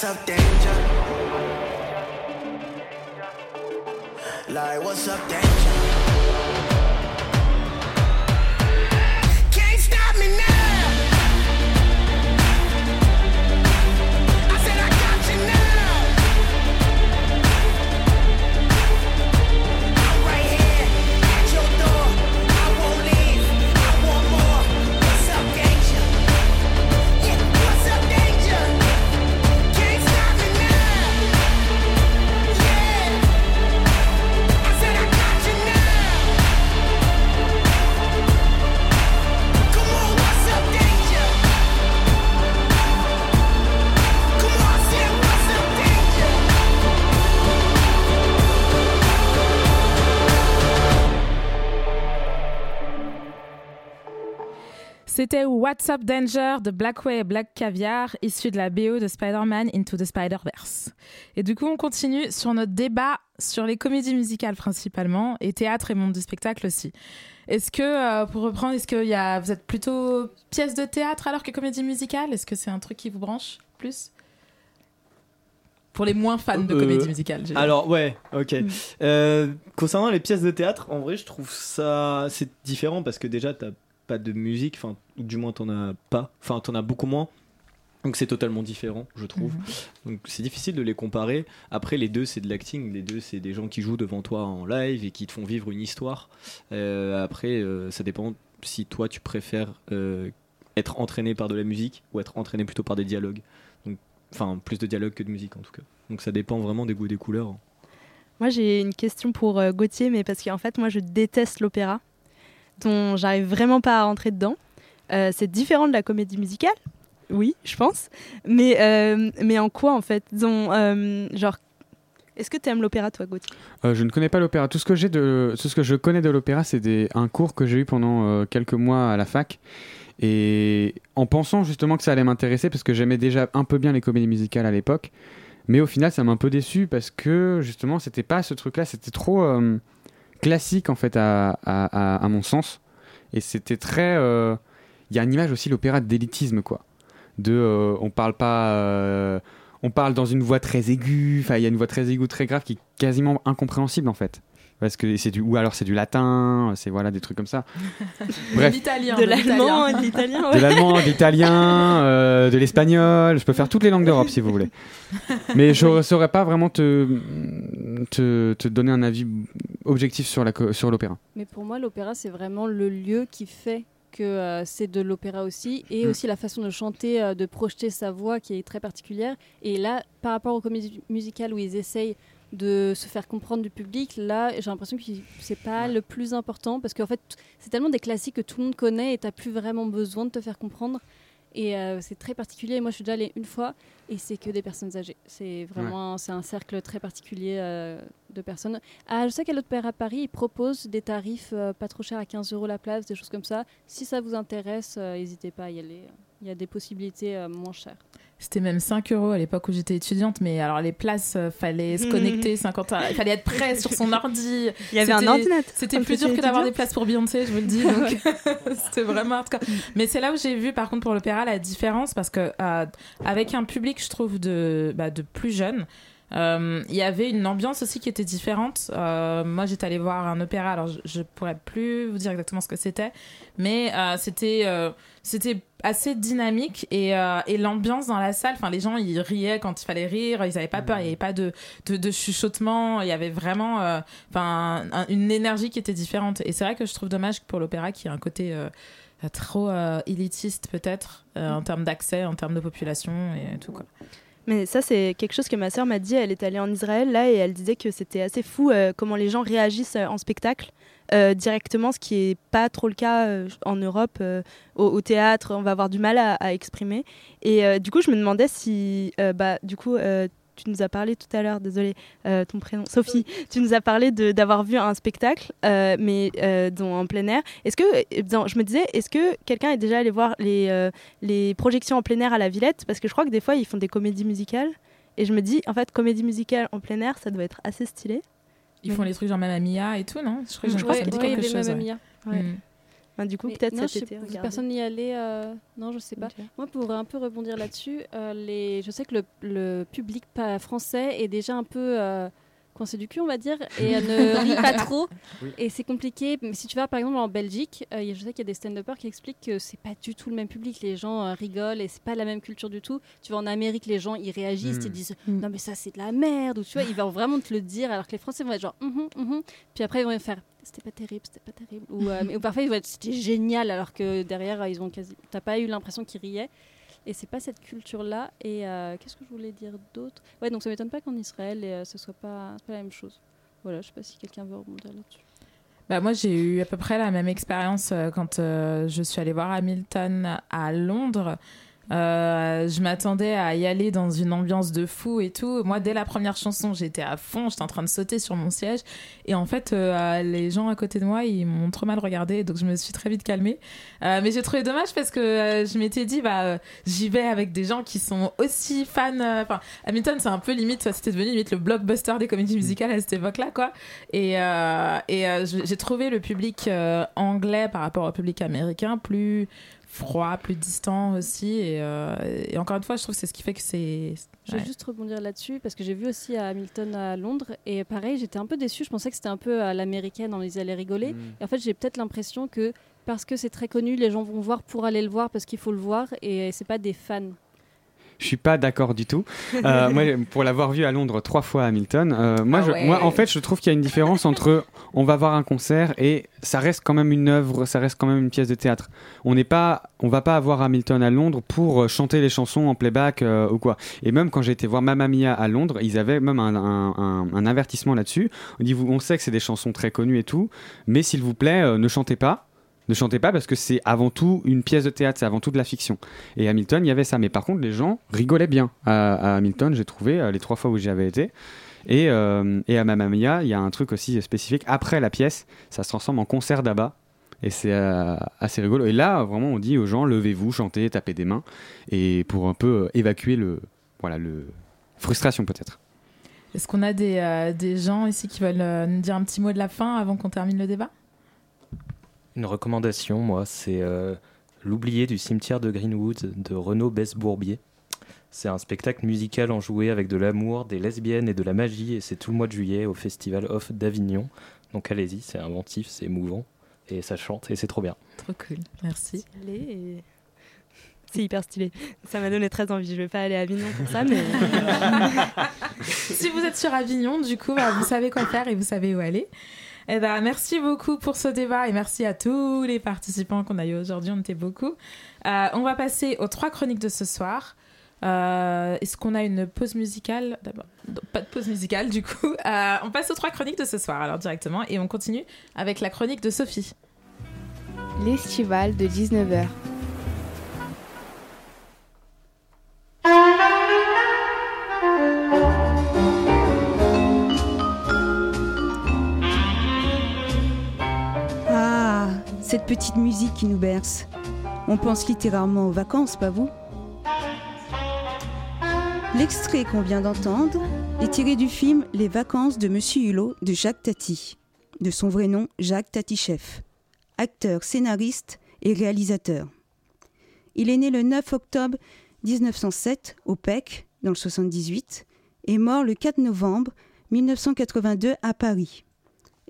S13: something
S5: C'était What's Up Danger de Blackway et Black Caviar, issu de la BO de Spider-Man Into the Spider-Verse. Et du coup, on continue sur notre débat sur les comédies musicales principalement, et théâtre et monde du spectacle aussi. Est-ce que, euh, pour reprendre, est-ce que y a, vous êtes plutôt pièce de théâtre alors que comédie musicale? Est-ce que c'est un truc qui vous branche plus? Pour les moins fans de
S11: Euh,
S5: comédie musicale.
S11: Alors ouais, ok.
S5: Mm.
S11: Euh, concernant les pièces de théâtre, en vrai, je trouve ça c'est différent parce que déjà t'as pas de musique, enfin ou du moins t'en as pas, enfin t'en as beaucoup moins. Donc c'est totalement différent, je trouve.
S5: Mhm.
S11: Donc c'est difficile de les comparer. Après les deux c'est de l'acting, les deux c'est des gens qui jouent devant toi en live et qui te font vivre une histoire. Euh, après euh, ça dépend si toi tu préfères euh, être entraîné par de la musique ou être entraîné plutôt par des dialogues. Donc enfin plus de dialogue que de musique en tout cas. Donc ça dépend vraiment des goûts et des couleurs.
S3: Moi, j'ai une question pour Gauthier, mais parce qu'en fait, moi, je déteste l'opéra, j'arrive vraiment pas à rentrer dedans. Euh, c'est différent de la comédie musicale, oui, je pense. Mais, euh, mais en quoi, en fait? Euh, genre, est-ce que tu aimes l'opéra, toi, Gauthier?
S8: Je ne connais pas l'opéra. Tout ce que tout ce que je connais de l'opéra, c'est un cours que j'ai eu pendant quelques mois à la fac. Et en pensant justement que ça allait m'intéresser, parce que j'aimais déjà un peu bien les comédies musicales à l'époque. Mais au final, ça m'a un peu déçu parce que justement, c'était pas ce truc-là, c'était trop classique en fait à, à- à- à mon sens. Et c'était très. euh, Il y a une image aussi, l'opéra d'élitisme, quoi. De. euh, on parle pas. euh, on parle dans une voix très aiguë, enfin il y a une voix très aiguë, très grave qui est quasiment incompréhensible en fait. Parce que c'est du ou alors c'est du latin, c'est voilà des trucs comme ça. Bref.
S5: L'italien.
S3: De l'allemand, de l'italien.
S8: De l'allemand, de l'italien, euh, de l'espagnol, je peux faire toutes les langues d'Europe si vous voulez. Mais je ne saurais pas vraiment te, te, te donner un avis objectif sur l'opéra.
S9: Mais pour moi, l'opéra, c'est vraiment le lieu qui fait que euh, c'est de l'opéra aussi, et
S8: Mm.
S9: aussi la façon de chanter, euh, de projeter sa voix qui est très particulière. Et là, par rapport aux comédies musicales où ils essayent de se faire comprendre du public, là, j'ai l'impression que c'est pas le plus important, parce qu'en fait, c'est tellement des classiques que tout le monde connaît, et t'as plus vraiment besoin de te faire comprendre. Et euh, c'est très particulier. Moi, je suis déjà allée une fois et c'est que des personnes âgées. C'est vraiment c'est un cercle très particulier euh, de personnes. Ah, je sais qu'à l'Opéra à Paris, ils proposent des tarifs euh, pas trop chers à 15 euros la place, des choses comme ça. Si ça vous intéresse, n'hésitez pas à y aller. Il y a des possibilités moins chères.
S5: C'était même 5 euros à l'époque où j'étais étudiante, mais alors les places, euh, fallait se connecter 50 heures, il fallait être prêt sur son ordi.
S3: Il y avait un ordinateur
S5: C'était plus dur que d'avoir des places pour Beyoncé, je vous le dis. Donc c'était vraiment hardcore. Mais c'est là où j'ai vu, par contre, pour l'opéra, la différence, parce que euh, avec un public, je trouve, de, bah, de plus jeunes. euh, Il y avait une ambiance aussi qui était différente. Euh, moi, j'étais allée voir un opéra, alors je, je pourrais plus vous dire exactement ce que c'était, mais euh, c'était c'était assez dynamique et, euh, et l'ambiance dans la salle. Enfin, les gens ils riaient quand il fallait rire, ils n'avaient pas peur, il n'y avait pas de, de, de chuchotement, il y avait vraiment euh, un- une énergie qui était différente. Et c'est vrai que je trouve dommage que pour l'opéra qui a un côté euh, trop élitiste peut-être en termes d'accès, en termes de population et tout quoi.
S3: Mais ça, c'est quelque chose que ma sœur m'a dit. Elle est allée en Israël là et elle disait que c'était assez fou euh, comment les gens réagissent euh, en spectacle euh, directement, ce qui est pas trop le cas euh, en Europe. euh, au, au théâtre, on va avoir du mal à, à exprimer. Et du coup, je me demandais si, bah, du coup, tu nous as parlé tout à l'heure, désolé, euh, ton prénom, Sophie, tu nous as parlé d'avoir vu un spectacle, euh, mais euh, dont en plein air. Est-ce que, je me disais, est-ce que quelqu'un est déjà allé voir les, les projections en plein air à la Villette? Parce que je crois que des fois, ils font des comédies musicales. Et je me dis, en fait, comédie musicale en plein air, ça doit être assez stylé.
S5: Ils font les trucs genre Mamma Mia et tout, non? Je crois que dit
S3: que- ouais,
S5: quelque chose.
S3: Mamma
S5: ouais.
S3: Ouais. Bah, du coup, peut-être cet
S9: je
S3: été.
S9: sais- personne n'y allait. euh, Non, je sais pas. Moi, pour un peu rebondir là-dessus, euh, les... je sais que le, le public pas français est déjà un peu euh, coincé du cul, on va dire, et euh, ne rit pas trop.
S14: Oui.
S9: Et c'est compliqué. Mais si tu vas par exemple en Belgique, euh, y a- je sais qu'il y a des stand-uppers qui expliquent que c'est pas du tout le même public. Les gens euh, rigolent et c'est pas la même culture du tout. Tu vas en Amérique, les gens ils réagissent,
S14: Mm.
S9: ils disent non mais ça c'est de la merde ou tu vois, ils vont vraiment te le dire alors que les Français vont être genre Mhm, mhm. puis après ils vont faire c'était pas terrible, c'était pas terrible ou, euh, mais- ou parfois ils vont être c'était génial alors que derrière ils ont quasi t'as pas eu l'impression qu'ils riaient. Et c'est pas cette culture-là. Et euh, qu'est-ce que je voulais dire d'autre? Ouais, donc ça m'étonne pas qu'en Israël, euh, ce soit pas la même chose. Voilà, je sais pas si quelqu'un veut rebondir là-dessus.
S5: Bah, moi, j'ai eu à peu près la même expérience euh, quand euh, je suis allée voir Hamilton à Londres. Euh, je m'attendais à y aller dans une ambiance de fou et tout. Moi, dès la première chanson, j'étais à fond, j'étais en train de sauter sur mon siège. Et en fait, euh, les gens à côté de moi, ils m'ont trop mal regardé, donc je me suis très vite calmée. Euh, mais j'ai trouvé dommage parce que euh, je m'étais dit, bah, euh, j'y vais avec des gens qui sont aussi fans. euh, Enfin, Hamilton, c'est un peu limite, ça c'était devenu limite le blockbuster des comédies musicales à cette époque-là, quoi. Et, euh, et euh, j'ai trouvé le public euh, anglais par rapport au public américain plus froid, plus distant aussi. Et, euh, et encore une fois, je trouve que c'est ce qui fait que c'est.
S9: Je vais
S5: ouais.
S9: juste rebondir là-dessus parce que j'ai vu aussi à Hamilton à Londres et pareil, j'étais un peu déçue. Je pensais que c'était un peu à l'américaine, on les allait rigoler. Et en fait, j'ai peut-être l'impression que parce que c'est très connu, les gens vont voir pour aller le voir parce qu'il faut le voir et c'est pas des fans.
S8: Je suis pas d'accord du tout. Euh, moi, pour l'avoir vu à Londres trois fois à Hamilton, euh, moi,
S5: Ah
S8: je-
S5: ouais.
S8: moi, en fait, je trouve qu'il y a une différence entre on va voir un concert et ça reste quand même une œuvre, ça reste quand même une pièce de théâtre. On n'est pas, on va pas avoir Hamilton à Londres pour euh, chanter les chansons en playback euh, ou quoi. Et même quand j'ai été voir Mamma Mia à Londres, ils avaient même un, un- un- un avertissement là-dessus. On dit, vous- on sait que c'est des chansons très connues et tout, mais s'il vous plaît, euh, ne chantez pas. Ne chantez pas parce que c'est avant tout une pièce de théâtre, c'est avant tout de la fiction. Et Hamilton, il y avait ça. Mais par contre, les gens rigolaient bien à, Hamilton, j'ai trouvé, euh, les trois fois où j'y avais été. Et, euh, et à Mamma Mia, il y a un truc aussi spécifique. Après la pièce, ça se transforme en concert d'ABBA. Et c'est euh, assez rigolo. Et là, vraiment, on dit aux gens levez-vous, chantez, tapez des mains. Et pour un peu évacuer le. Voilà, le. Frustration peut-être.
S5: Est-ce qu'on a des, des gens ici qui veulent nous dire un petit mot de la fin avant qu'on termine le débat?
S12: Une recommandation, moi, c'est euh, L'oublié du cimetière de Greenwood de Renaud Besse-Bourbier. C'est un spectacle musical enjoué avec de l'amour, des lesbiennes et de la magie, et c'est tout le mois de juillet au Festival Off d'Avignon. Donc allez-y, c'est inventif, c'est émouvant, et ça chante, et c'est trop bien.
S5: Trop cool, merci.
S3: C'est hyper stylé. Ça m'a donné très envie. Je vais pas aller à Avignon pour ça, mais.
S5: si vous êtes sur Avignon, du coup, bah, vous savez quoi faire et vous savez où aller. Eh ben, merci beaucoup pour ce débat et merci à tous les participants qu'on a eu aujourd'hui. On était beaucoup. Euh, on va passer aux trois chroniques de ce soir. Euh, Est-ce qu'on a une pause musicale d'abord? Pas de pause musicale du coup. Euh, on passe aux trois chroniques de ce soir alors directement et on continue avec la chronique de Sophie.
S2: L'estival de 19h.
S10: Cette petite musique qui nous berce. On pense littéralement aux vacances, pas vous L'extrait qu'on vient d'entendre est tiré du film Les vacances de Monsieur Hulot de Jacques Tati, de son vrai nom Jacques Tatichef, acteur, scénariste et réalisateur. Il est né le 9 octobre 1907 au PEC, dans le 78, et mort le 4 novembre 1982 à Paris.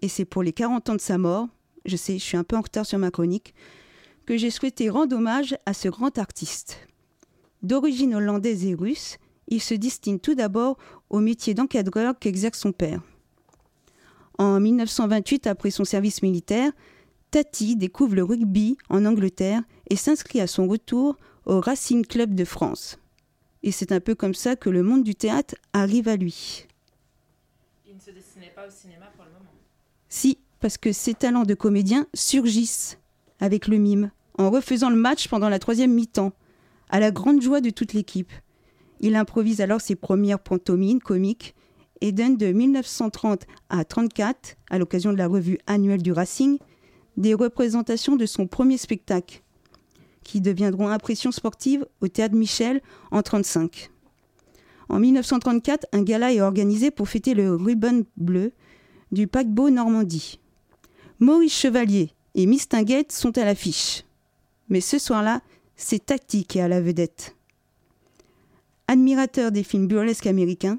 S10: Et c'est pour les 40 ans de sa mort, je sais, je suis un peu en retard sur ma chronique, que j'ai souhaité rendre hommage à ce grand artiste. D'origine hollandaise et russe, il se distingue tout d'abord au métier d'encadreur qu'exerce son père. En 1928, après son service militaire, Tati découvre le rugby en Angleterre et s'inscrit à son retour au Racing Club de France. Et c'est un peu comme ça que le monde du théâtre arrive à lui.
S5: Il ne se destinait pas au cinéma pour le moment.
S10: Si, parce que ses talents de comédien surgissent avec le mime, en refaisant le match pendant la troisième mi-temps, à la grande joie de toute l'équipe. Il improvise alors ses premières pantomimes comiques et donne de 1930 à 34, à l'occasion de la revue annuelle du Racing, des représentations de son premier spectacle, qui deviendront Impression sportive au Théâtre Michel en 35. En 1934, un gala est organisé pour fêter le ruban bleu du paquebot Normandie. Maurice Chevalier et Miss Tinguette sont à l'affiche. Mais ce soir-là, c'est Tati qui est à la vedette. Admirateur des films burlesques américains,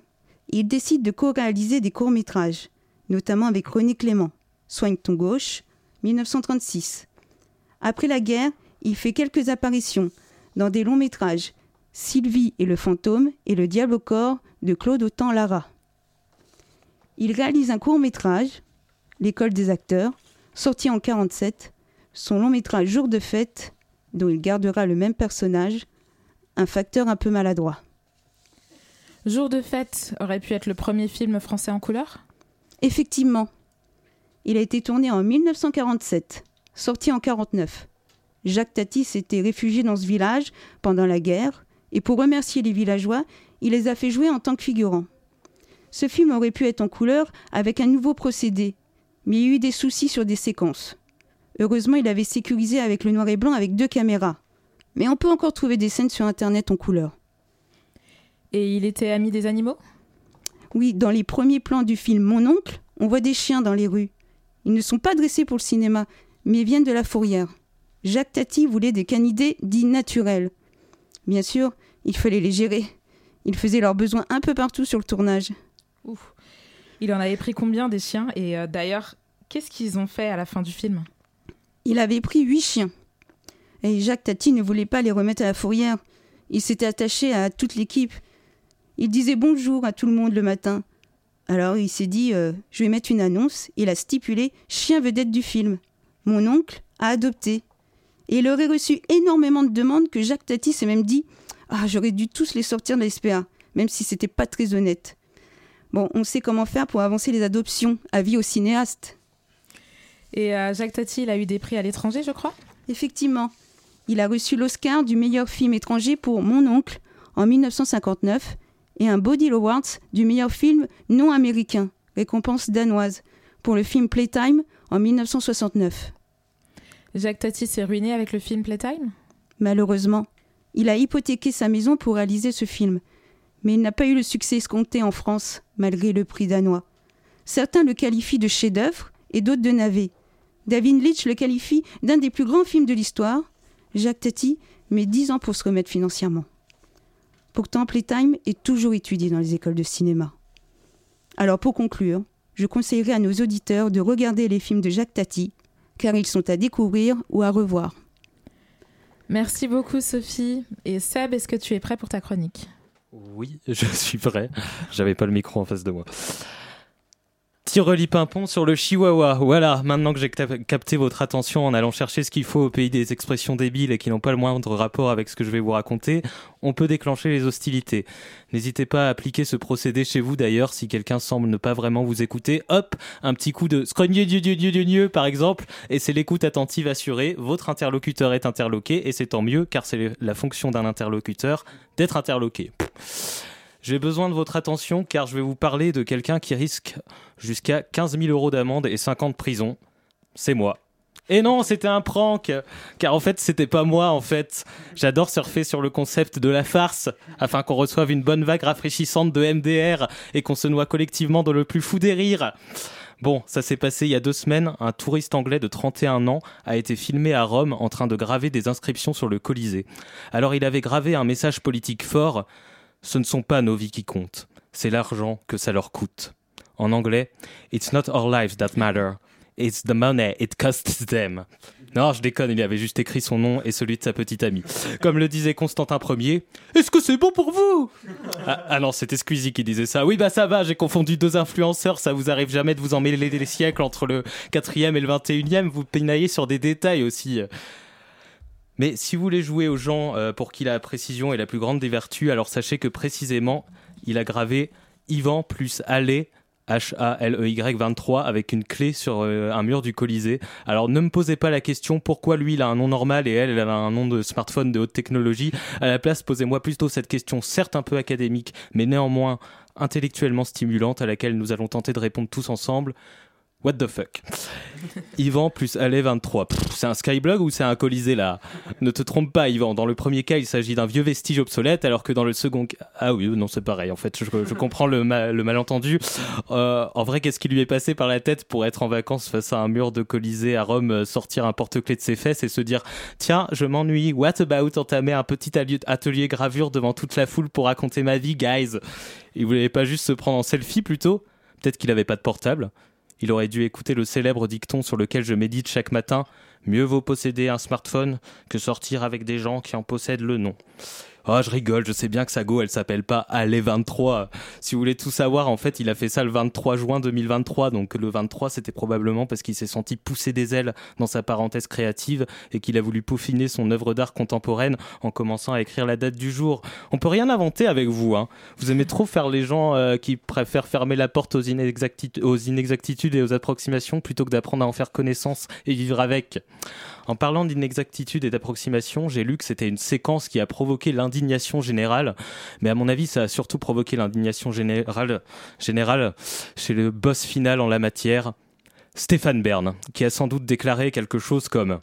S10: il décide de co-réaliser des courts-métrages, notamment avec René Clément, Soigne ton gauche, 1936. Après la guerre, il fait quelques apparitions dans des longs métrages, Sylvie et le fantôme et Le diable au corps de Claude Autant Lara. Il réalise un court-métrage, L'école des acteurs, sorti en 47, son long métrage Jour de fête, dont il gardera le même personnage, un facteur un peu maladroit.
S5: Jour de fête aurait pu être le premier film français en couleur?
S10: Effectivement, il a été tourné en 1947, sorti en 49. Jacques Tati s'était réfugié dans ce village pendant la guerre, et pour remercier les villageois, il les a fait jouer en tant que figurants. Ce film aurait pu être en couleur avec un nouveau procédé, mais il y a eu des soucis sur des séquences. Heureusement, il avait sécurisé avec le noir et blanc avec deux caméras. Mais on peut encore trouver des scènes sur Internet en couleur.
S5: Et il était ami des animaux?
S10: Oui, dans les premiers plans du film Mon oncle, on voit des chiens dans les rues. Ils ne sont pas dressés pour le cinéma, mais viennent de la fourrière. Jacques Tati voulait des canidés dits naturels. Bien sûr, il fallait les gérer. Ils faisaient leurs besoins un peu partout sur le tournage.
S5: Ouf. Il en avait pris combien des chiens Et euh, d'ailleurs, qu'est-ce qu'ils ont fait à la fin du film?
S10: Il avait pris huit chiens. Et Jacques Tati ne voulait pas les remettre à la fourrière. Il s'était attaché à toute l'équipe. Il disait bonjour à tout le monde le matin. Alors il s'est dit, euh, je vais mettre une annonce. Il a stipulé chien vedette du film. Mon oncle a adopté. Et il aurait reçu énormément de demandes que Jacques Tati s'est même dit, ah j'aurais dû tous les sortir de la SPA, même si c'était pas très honnête. Bon, on sait comment faire pour avancer les adoptions, avis aux cinéastes.
S5: Et euh, Jacques Tati, il a eu des prix à l'étranger, je crois?
S10: Effectivement. Il a reçu l'Oscar du meilleur film étranger pour Mon oncle en 1959 et un Body Awards du meilleur film non américain, récompense danoise, pour le film Playtime en 1969.
S5: Jacques Tati s'est ruiné avec le film Playtime?
S10: Malheureusement, il a hypothéqué sa maison pour réaliser ce film, mais il n'a pas eu le succès escompté en France, malgré le prix danois. Certains le qualifient de chef-d'œuvre et d'autres de navet. David Leitch le qualifie d'un des plus grands films de l'histoire. Jacques Tati met 10 ans pour se remettre financièrement. Pourtant, Playtime est toujours étudié dans les écoles de cinéma. Alors pour conclure, je conseillerais à nos auditeurs de regarder les films de Jacques Tati, car ils sont à découvrir ou à revoir.
S5: Merci beaucoup Sophie. Et Seb, est-ce que tu es prêt pour ta chronique?
S12: Oui, je suis prêt. J'avais pas le micro en face de moi. Tireli Pimpon sur le chihuahua. Voilà, maintenant que j'ai capté votre attention en allant chercher ce qu'il faut au pays des expressions débiles et qui n'ont pas le moindre rapport avec ce que je vais vous raconter, on peut déclencher les hostilités. N'hésitez pas à appliquer ce procédé chez vous d'ailleurs si quelqu'un semble ne pas vraiment vous écouter. Hop, un petit coup de dieu par exemple, et c'est l'écoute attentive assurée. Votre interlocuteur est interloqué et c'est tant mieux car c'est la fonction d'un interlocuteur d'être interloqué. J'ai besoin de votre attention car je vais vous parler de quelqu'un qui risque jusqu'à 15 000 euros d'amende et 5 ans de prison. C'est moi. Et non, c'était un prank, car en fait, c'était pas moi, en fait. J'adore surfer sur le concept de la farce, afin qu'on reçoive une bonne vague rafraîchissante de MDR et qu'on se noie collectivement dans le plus fou des rires. Bon, ça s'est passé il y a deux semaines. Un touriste anglais de 31 ans a été filmé à Rome en train de graver des inscriptions sur le Colisée. Alors il avait gravé un message politique fort. Ce ne sont pas nos vies qui comptent, c'est l'argent que ça leur coûte. En anglais, It's not our lives that matter, it's the money it costs them. Non, je déconne, il avait juste écrit son nom et celui de sa petite amie. Comme le disait Constantin Ier, est-ce que c'est bon pour vous? Ah, ah, non, c'était Squeezie qui disait ça. Oui, bah ça va, j'ai confondu deux influenceurs, ça vous arrive jamais de vous emmêler les siècles entre le 4e et le 21e, vous peinaillez sur des détails aussi. Mais si vous voulez jouer aux gens euh, pour qui la précision est la plus grande des vertus, alors sachez que précisément, il a gravé Ivan plus Allé H-A-L-E-Y 23 avec une clé sur euh, un mur du Colisée. Alors ne me posez pas la question pourquoi lui il a un nom normal et elle elle a un nom de smartphone de haute technologie? À la place, posez-moi plutôt cette question certes un peu académique mais néanmoins intellectuellement stimulante à laquelle nous allons tenter de répondre tous ensemble. What the fuck? Yvan plus Allez 23. C'est un Skyblog ou c'est un Colisée là? Ne te trompe pas Yvan, dans le premier cas il s'agit d'un vieux vestige obsolète alors que dans le second cas... Ah oui, non c'est pareil en fait, je, comprends le, le malentendu. Euh, en vrai qu'est-ce qui lui est passé par la tête pour être en vacances face à un mur de Colisée à Rome, euh, sortir un porte-clés de ses fesses et se dire Tiens, je m'ennuie, what about entamer un petit atelier gravure devant toute la foule pour raconter ma vie guys Il voulait pas juste se prendre en selfie plutôt. Peut-être qu'il avait pas de portable il aurait dû écouter le célèbre dicton sur lequel je médite chaque matin Mieux vaut posséder un smartphone que sortir avec des gens qui en possèdent le nom. Oh, je rigole, je sais bien que sa go, elle s'appelle pas Allez 23. Si vous voulez tout savoir, en fait, il a fait ça le 23 juin 2023. Donc le 23, c'était probablement parce qu'il s'est senti pousser des ailes dans sa parenthèse créative et qu'il a voulu peaufiner son œuvre d'art contemporaine en commençant à écrire la date du jour. On peut rien inventer avec vous. Hein. Vous aimez trop faire les gens euh, qui préfèrent fermer la porte aux, aux inexactitudes et aux approximations plutôt que d'apprendre à en faire connaissance et vivre avec. En parlant d'inexactitude et d'approximation, j'ai lu que c'était une séquence qui a provoqué l'indignation générale, mais à mon avis, ça a surtout provoqué l'indignation générale, générale chez le boss final en la matière, Stéphane Bern, qui a sans doute déclaré quelque chose comme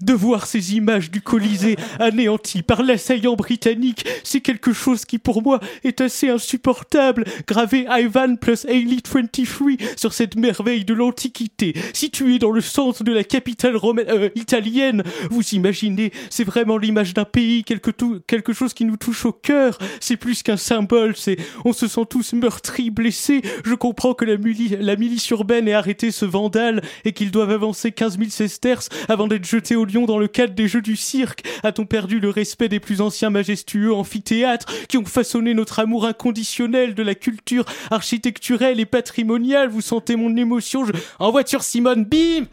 S12: de voir ces images du Colisée anéanties par l'assaillant britannique, c'est quelque chose qui pour moi est assez insupportable. Graver Ivan plus Ailey 23 sur cette merveille de l'Antiquité, située dans le centre de la capitale euh, italienne, vous imaginez, c'est vraiment l'image d'un pays, quelque, quelque chose qui nous touche au cœur. C'est plus qu'un symbole, c'est on se sent tous meurtris, blessés. Je comprends que la, la milice urbaine ait arrêté ce vandale et qu'ils doivent avancer 15 000 sesterces avant d'être jetés au dans le cadre des jeux du cirque. A-t-on perdu le respect des plus anciens majestueux amphithéâtres qui ont façonné notre amour inconditionnel de la culture architecturelle et patrimoniale? Vous sentez mon émotion je... En voiture, Simone, bim!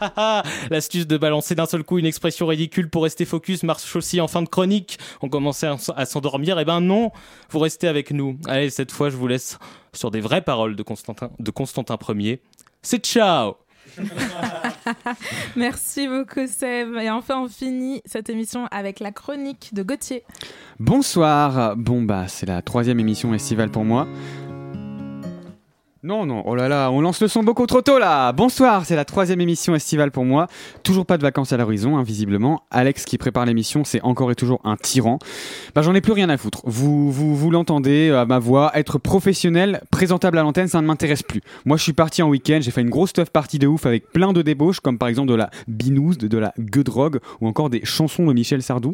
S12: L'astuce de balancer d'un seul coup une expression ridicule pour rester focus marche aussi en fin de chronique. On commençait à s'endormir, et eh ben non, vous restez avec nous. Allez, cette fois, je vous laisse sur des vraies paroles de Constantin, de Constantin Ier. C'est ciao
S5: Merci beaucoup Seb. Et enfin on finit cette émission avec la chronique de Gauthier.
S8: Bonsoir. Bon bah c'est la troisième émission estivale pour moi. Non, non, oh là là, on lance le son beaucoup trop tôt là Bonsoir, c'est la troisième émission estivale pour moi. Toujours pas de vacances à l'horizon, invisiblement. Alex qui prépare l'émission, c'est encore et toujours un tyran. Bah j'en ai plus rien à foutre. Vous, vous, vous l'entendez à ma voix, être professionnel, présentable à l'antenne, ça ne m'intéresse plus. Moi je suis parti en week-end, j'ai fait une grosse stuff partie de ouf avec plein de débauches, comme par exemple de la binouze, de, de la gueudrogue ou encore des chansons de Michel Sardou.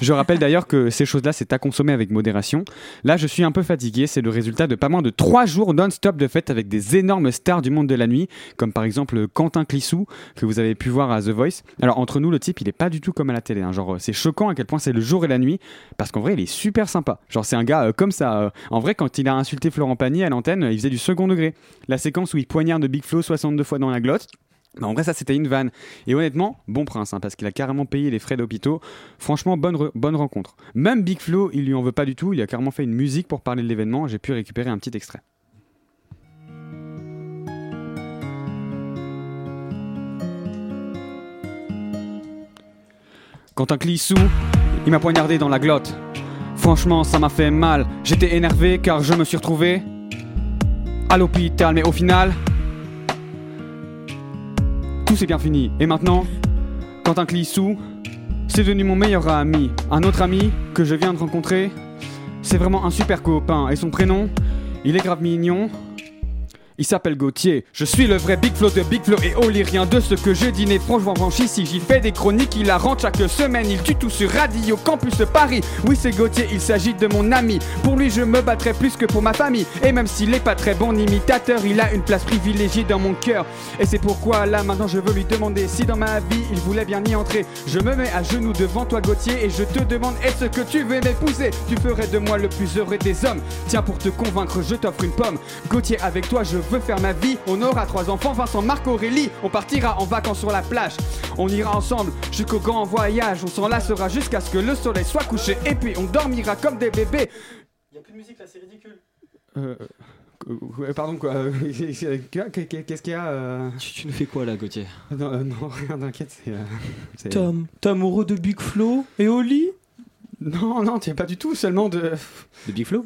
S8: Je rappelle d'ailleurs que ces choses-là, c'est à consommer avec modération. Là, je suis un peu fatigué, c'est le résultat de pas moins de trois jours non-stop de fête avec des énormes stars du monde de la nuit, comme par exemple Quentin Clissou, que vous avez pu voir à The Voice. Alors, entre nous, le type, il est pas du tout comme à la télé. hein. Genre, c'est choquant à quel point c'est le jour et la nuit, parce qu'en vrai, il est super sympa. Genre, c'est un gars euh, comme ça. euh. En vrai, quand il a insulté Florent Pagny à l'antenne, il faisait du second degré. La séquence où il poignarde Big Flo 62 fois dans la glotte. bah, en vrai, ça c'était une vanne. Et honnêtement, bon prince, hein, parce qu'il a carrément payé les frais d'hôpitaux. Franchement, bonne, bonne rencontre. Même Big Flo, il lui en veut pas du tout. Il a carrément fait une musique pour parler de l'événement. J'ai pu récupérer un petit extrait. Quand un clissou, il m'a poignardé dans la glotte. Franchement, ça m'a fait mal. J'étais énervé car je me suis retrouvé à l'hôpital, mais au final, tout s'est bien fini. Et maintenant, Quentin Clissou, c'est devenu mon meilleur ami. Un autre ami que je viens de rencontrer, c'est vraiment un super copain. Et son prénom, il est grave mignon. Il s'appelle Gauthier, je suis le vrai Big Flo de Big Flo et Oli, rien de ce que je dis n'est franchement franchi Si j'y fais des chroniques, il la rentre chaque semaine. Il tue tout sur Radio Campus Paris. Oui c'est Gauthier, il s'agit de mon ami. Pour lui je me battrai plus que pour ma famille. Et même s'il est pas très bon imitateur Il a une place privilégiée dans mon cœur. Et c'est pourquoi là maintenant je veux lui demander Si dans ma vie il voulait bien y entrer. Je me mets à genoux devant toi Gauthier Et je te demande est-ce que tu veux m'épouser? Tu ferais de moi le plus heureux des hommes. Tiens pour te convaincre je t'offre une pomme. Gauthier avec toi je veux faire ma vie On aura trois enfants Vincent, Marc, Aurélie. On partira en vacances sur la plage. On ira ensemble jusqu'au grand voyage. On s'enlacera jusqu'à ce que le soleil soit couché. Et puis on dormira comme des bébés.
S11: Il y a plus de musique là, c'est ridicule.
S8: Euh, euh, pardon quoi. Euh, Qu'est-ce qu'il y a euh
S11: Tu, tu nous fais quoi là, Gauthier?
S8: Non, euh, non, rien, t'inquiète, c'est. euh, c'est-
S11: Tom, t'es amoureux de Big Flo et Oli?
S8: Non, non, t'es pas du tout, seulement de.
S11: De Big Flo?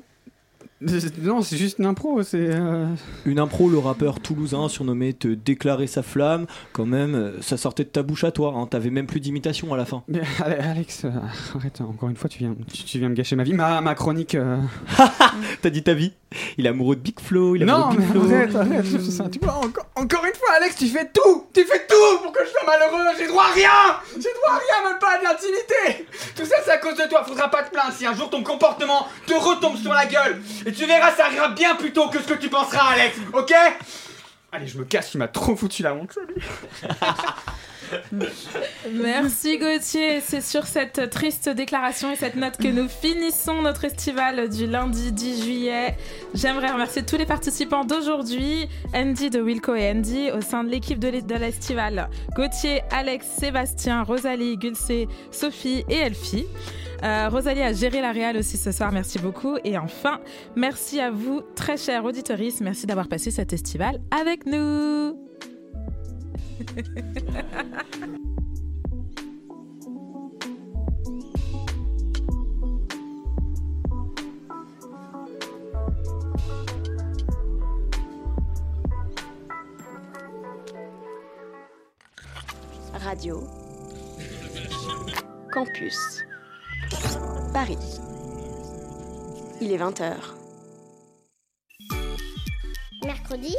S8: Non, c'est juste une impro, c'est. euh,
S11: Une impro, le rappeur toulousain surnommé Te déclarer sa flamme, quand même, euh, ça sortait de ta bouche à toi, hein. t'avais même plus d'imitation à la fin.
S8: Mais Ale- Alex, euh, arrête, encore une fois, tu viens, tu, tu viens me gâcher ma vie, ma, ma chronique. euh.
S11: T'as dit ta vie Il est amoureux de Big Flo, il est
S8: Non,
S11: amoureux de
S8: mais
S11: Big
S8: arrête, arrête, tu vois, encore, encore une fois, Alex, tu fais tout Tu fais tout pour que je sois malheureux J'ai droit à rien J'ai droit à rien, même pas à de l'intimité Tout ça, c'est à cause de toi, faudra pas te plaindre si un jour ton comportement te retombe sur la gueule Et tu verras, ça arrivera bien plus tôt que ce que tu penseras, Alex, ok? Allez, je me casse, tu m'as trop foutu la honte,
S5: Merci Gauthier. C'est sur cette triste déclaration et cette note que nous finissons notre estival du lundi 10 juillet. J'aimerais remercier tous les participants d'aujourd'hui, Andy de Wilco et Andy au sein de l'équipe de l'estival. Gauthier, Alex, Sébastien, Rosalie, Gulcé, Sophie et Elfie. Euh, Rosalie a géré la réal aussi ce soir, merci beaucoup. Et enfin, merci à vous, très chers auditeurs, merci d'avoir passé cet estival avec nous.
S14: Radio. Campus. Paris. Il est 20h.
S15: Mercredi,